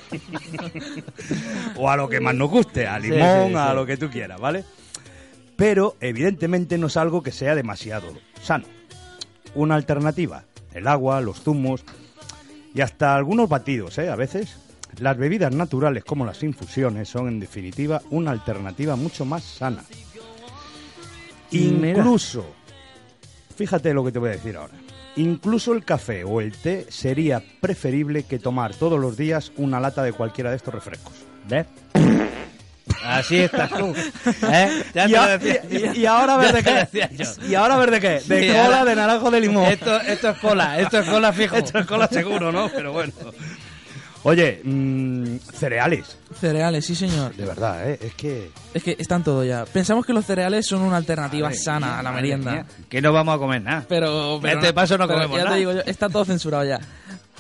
[SPEAKER 7] o a lo que más nos guste, a
[SPEAKER 8] Sí,
[SPEAKER 7] limón,
[SPEAKER 8] sí,
[SPEAKER 7] a lo que tú quieras, ¿vale? Pero evidentemente no es algo que sea demasiado sano. Una alternativa, el agua, los zumos y hasta algunos batidos, ¿eh? A veces. Las bebidas naturales como las infusiones son en definitiva una alternativa mucho más sana. Incluso, fíjate lo que te voy a decir ahora. Incluso el café o el té sería preferible que tomar todos los días una lata de cualquiera de estos refrescos.
[SPEAKER 8] ¿Ves? Así estás tú. ¿Eh? Ya
[SPEAKER 7] y,
[SPEAKER 8] te lo
[SPEAKER 7] a-
[SPEAKER 8] decía
[SPEAKER 7] y-
[SPEAKER 8] yo.
[SPEAKER 7] y ahora ver de qué.
[SPEAKER 8] decía yo.
[SPEAKER 7] Y ahora ver de qué. De
[SPEAKER 8] Sí,
[SPEAKER 7] cola,
[SPEAKER 8] ahora-
[SPEAKER 7] de naranjo, de limón.
[SPEAKER 8] Esto, esto es cola, esto es cola fijo.
[SPEAKER 7] Esto es cola seguro, ¿no? Pero bueno. Oye, mm, cereales.
[SPEAKER 6] Cereales, sí señor.
[SPEAKER 7] De verdad, ¿eh? Es que...
[SPEAKER 6] Es que están todo ya. Pensamos que los cereales son una alternativa
[SPEAKER 8] Madre
[SPEAKER 6] sana
[SPEAKER 8] mía,
[SPEAKER 6] a la merienda.
[SPEAKER 8] mía, Que no vamos a comer nada.
[SPEAKER 6] Pero, pero
[SPEAKER 8] Este paso no
[SPEAKER 6] pero
[SPEAKER 8] comemos
[SPEAKER 6] ya
[SPEAKER 8] nada.
[SPEAKER 6] te digo yo, está todo censurado ya.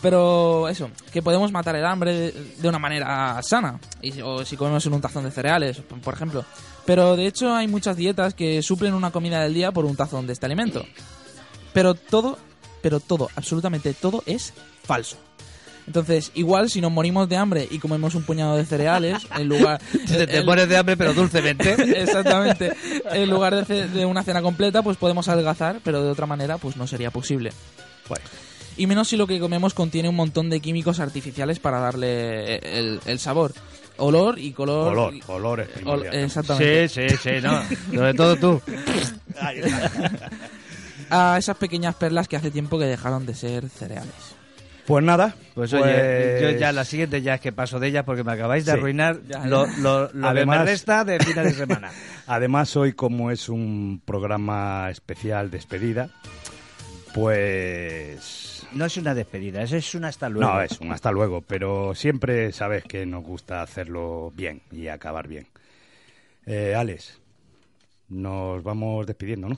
[SPEAKER 6] Pero eso, que podemos matar el hambre de, una manera sana. Y, si- o si comemos en un tazón de cereales, por ejemplo. Pero de hecho hay muchas dietas que suplen una comida del día por un tazón de este alimento. Pero todo, pero todo, absolutamente todo es falso. Entonces, igual si nos morimos de hambre y comemos un puñado de cereales, en lugar...
[SPEAKER 8] Te, te pones de hambre, pero dulcemente.
[SPEAKER 6] Exactamente. En lugar de, de una cena completa, pues podemos adelgazar, pero de otra manera, pues no sería posible.
[SPEAKER 7] Bueno,
[SPEAKER 6] Y menos si lo que comemos contiene un montón de químicos artificiales para darle el, el sabor. Olor y color.
[SPEAKER 7] olor,
[SPEAKER 6] y-
[SPEAKER 7] olor es
[SPEAKER 6] ol- exactamente.
[SPEAKER 8] Sí, sí, sí, no. Sobre todo tú.
[SPEAKER 6] A esas pequeñas perlas que hace tiempo que dejaron de ser cereales.
[SPEAKER 7] Pues nada.
[SPEAKER 8] Pues oye, yo ya la siguiente ya es que paso de ella porque me acabáis de
[SPEAKER 7] Sí.
[SPEAKER 8] arruinar
[SPEAKER 6] Ya,
[SPEAKER 8] lo, lo, lo que me
[SPEAKER 7] Además-
[SPEAKER 8] resta de final de semana.
[SPEAKER 7] Además, hoy como es un programa especial despedida, Pues...
[SPEAKER 8] No es una despedida, eso es un hasta luego.
[SPEAKER 7] No, es un hasta luego, pero siempre sabes que nos gusta hacerlo bien y acabar bien. Eh, Alex, nos vamos despidiendo, ¿no?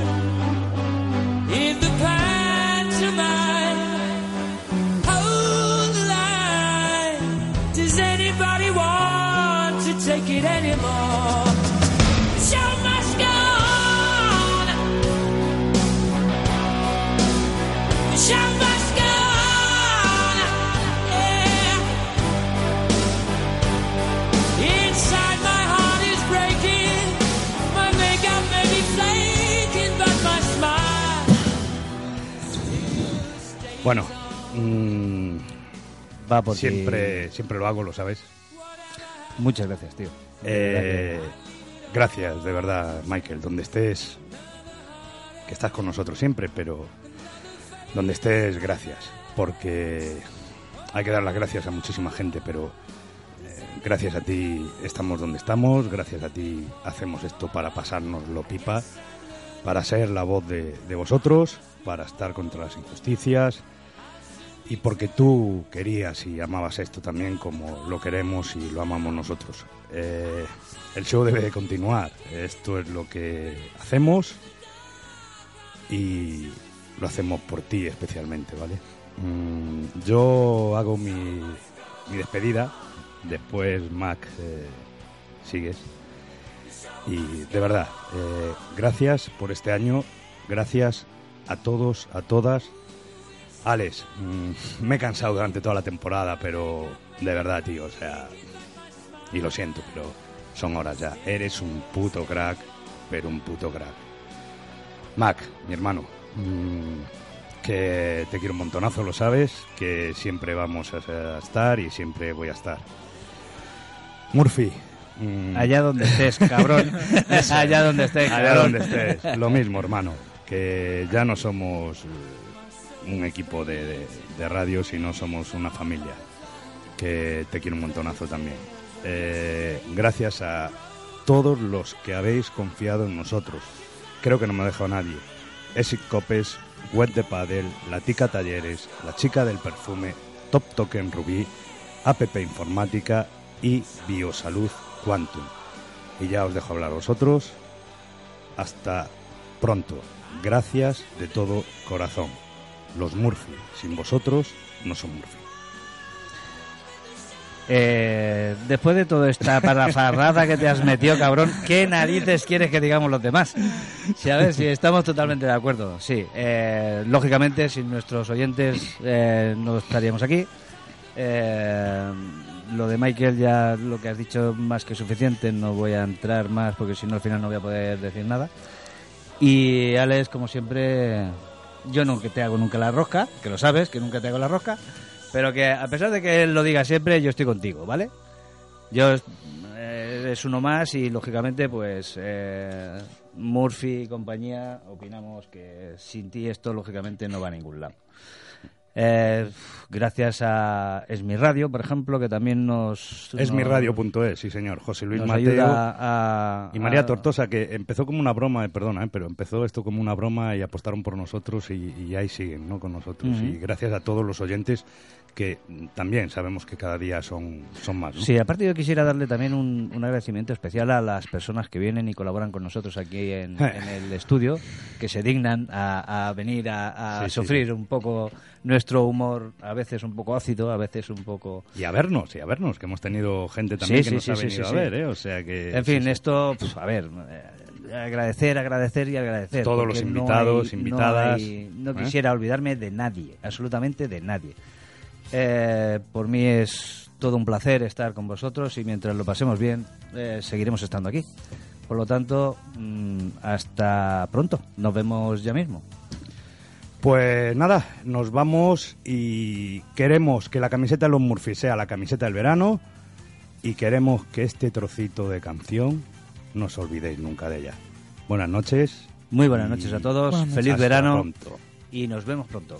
[SPEAKER 7] Bueno, mm,
[SPEAKER 8] Va
[SPEAKER 7] siempre, siempre lo hago, lo sabes.
[SPEAKER 8] Muchas gracias, tío.
[SPEAKER 7] Eh, gracias, de verdad, Michael, donde estés, que estás con nosotros siempre, pero donde estés, gracias, porque hay que dar las gracias a muchísima gente, pero eh, gracias a ti estamos donde estamos, gracias a ti hacemos esto para pasárnoslo pipa, para ser la voz de, de vosotros, para estar contra las injusticias y porque tú querías y amabas esto también como lo queremos y lo amamos nosotros. Eh, el show debe de continuar, esto es lo que hacemos y lo hacemos por ti especialmente, ¿vale? Mm, yo hago mi, despedida, después Mac eh, sigues. Y de verdad, eh, gracias por este año, gracias a todos, a todas. Alex, mm, me he cansado durante toda la temporada, pero de verdad, tío, o sea, y lo siento, pero son horas ya. Eres un puto crack, pero un puto crack. Mac, mi hermano, mm, que te quiero un montonazo, lo sabes, que siempre vamos a estar y siempre voy a estar. Murphy. mm,
[SPEAKER 8] Allá donde estés, cabrón. Allá donde estés,
[SPEAKER 7] Allá
[SPEAKER 8] cabrón.
[SPEAKER 7] donde estés. Lo mismo, hermano. Que ya no somos eh, un equipo de, de- de radio, sino somos una familia. Que te quiero un montonazo también. Eh, gracias a todos los que habéis confiado en nosotros. Creo que no me ha dejado nadie. Esic Copes, Web de Padel, La Tica Talleres, La Chica del Perfume, Top Token Rubí, APP Informática y Biosalud Quantum. Y ya os dejo hablar vosotros. Hasta pronto. Gracias de todo corazón. Los Murphy, sin vosotros, no son Murphy.
[SPEAKER 8] Eh, después de toda esta parafarrada que te has metido, cabrón, ¿qué narices quieres que digamos los demás? Sí, a ver, si estamos totalmente de acuerdo. Sí, eh, lógicamente, sin nuestros oyentes eh, no estaríamos aquí. Eh, lo de Michael ya lo que has dicho más que suficiente, no voy a entrar más porque si no al final no voy a poder decir nada. Y Alex, como siempre, yo nunca te hago nunca la rosca, que lo sabes, que nunca te hago la rosca, pero que a pesar de que él lo diga siempre, yo estoy contigo, ¿vale? Yo eh, es uno más y lógicamente pues eh, Murphy y compañía opinamos que sin ti esto lógicamente no va a ningún lado. Eh, gracias a Esmi Radio, por ejemplo, que también nos...
[SPEAKER 7] Es
[SPEAKER 8] nos-
[SPEAKER 7] mi radio.es, sí señor. José Luis Mateo
[SPEAKER 8] ayuda a-
[SPEAKER 7] y María
[SPEAKER 8] a-
[SPEAKER 7] Tortosa, que empezó como una broma, eh, perdona, eh, pero empezó esto como una broma y apostaron por nosotros y, y ahí siguen, ¿no? Con nosotros. Y gracias a todos los oyentes que también sabemos que cada día son, son más, ¿no?
[SPEAKER 8] Sí, aparte yo quisiera darle también un, un agradecimiento especial a las personas que vienen y colaboran con nosotros aquí en,
[SPEAKER 7] Eh.
[SPEAKER 8] en el estudio, que se dignan a, a venir a, a
[SPEAKER 7] Sí, sí.
[SPEAKER 8] sufrir un poco nuestro humor, a veces un poco ácido, a veces un poco...
[SPEAKER 7] Y a vernos, y a vernos, que hemos tenido gente también
[SPEAKER 8] Sí,
[SPEAKER 7] que nos ha venido a ver, ¿eh? O sea que...
[SPEAKER 8] En fin, esto, pues, a ver, eh, agradecer, agradecer y agradecer.
[SPEAKER 7] Todos los
[SPEAKER 8] no
[SPEAKER 7] invitados,
[SPEAKER 8] hay-
[SPEAKER 7] invitadas,
[SPEAKER 8] No, hay- no
[SPEAKER 7] ¿eh?
[SPEAKER 8] quisiera olvidarme de nadie, absolutamente de nadie. Eh, por mí es todo un placer estar con vosotros y mientras lo pasemos bien, eh, seguiremos estando aquí. Por lo tanto, mm, hasta pronto. Nos vemos ya mismo.
[SPEAKER 7] Pues nada, nos vamos y queremos que la camiseta de los Murphy sea la camiseta del verano y queremos que este trocito de canción no os olvidéis nunca de ella. Buenas noches.
[SPEAKER 8] Muy buenas noches a todos.
[SPEAKER 7] Buenas.
[SPEAKER 8] Feliz
[SPEAKER 7] Hasta
[SPEAKER 8] verano.
[SPEAKER 7] pronto.
[SPEAKER 8] Y nos vemos pronto.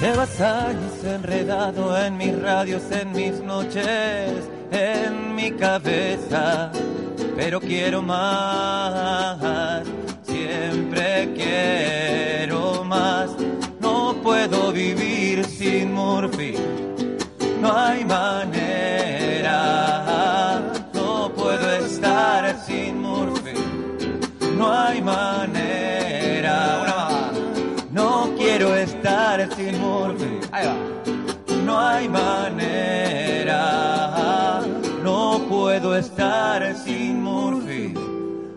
[SPEAKER 14] Llevas años enredado en mis radios, en mis noches, en mi cabeza, pero quiero más, siempre quiero más. No puedo vivir sin Murphy, no hay manera, hay manera. No puedo estar sin Murphy.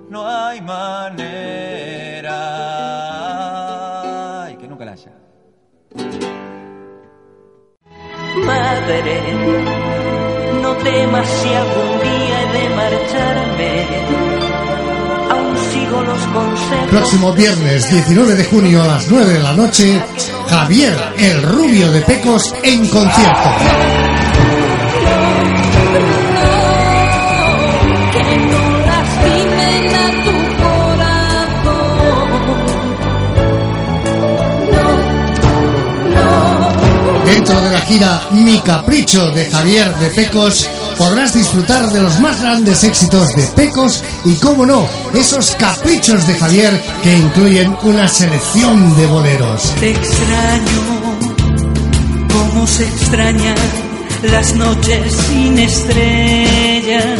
[SPEAKER 14] No hay manera. Ay, que nunca la haya.
[SPEAKER 16] Madre, no temas si algún día he de marcharme.
[SPEAKER 3] Próximo viernes 19 de junio a las 9 de la noche, Javier el Rubio de Pecos en concierto. Dentro de la gira Mi Capricho de Javier de Pecos podrás disfrutar de los más grandes éxitos de Pecos y, como no, esos caprichos de Javier que incluyen una selección de boleros.
[SPEAKER 16] Te extraño, como se extrañan las noches sin estrellas,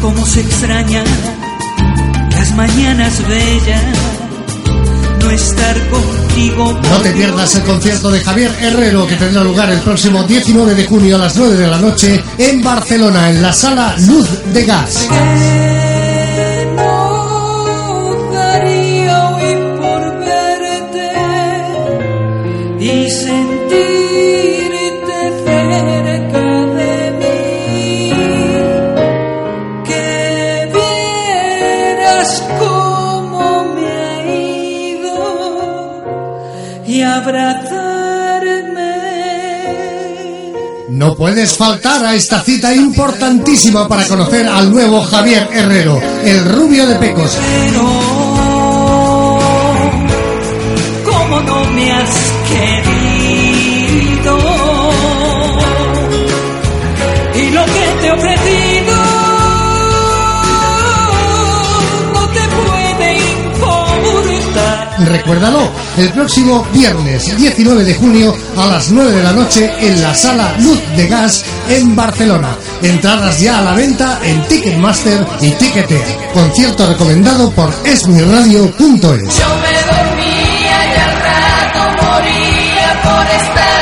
[SPEAKER 16] como se extrañan las mañanas bellas, estar contigo.
[SPEAKER 3] No te pierdas el concierto de Javier Herrero que tendrá lugar el próximo 19 de junio a las 9 de la noche en Barcelona, en la sala Luz de Gas.
[SPEAKER 16] no abrazarme.
[SPEAKER 3] No puedes faltar a esta cita importantísima para conocer al nuevo Javier Herrero, el rubio de Pecos.
[SPEAKER 16] Como no me has querido
[SPEAKER 3] Recuérdalo, el próximo viernes 19 de junio a las 9 de la noche en la sala Luz de Gas en Barcelona. Entradas ya a la venta en Ticketmaster y Ticketea. Concierto recomendado por
[SPEAKER 2] estar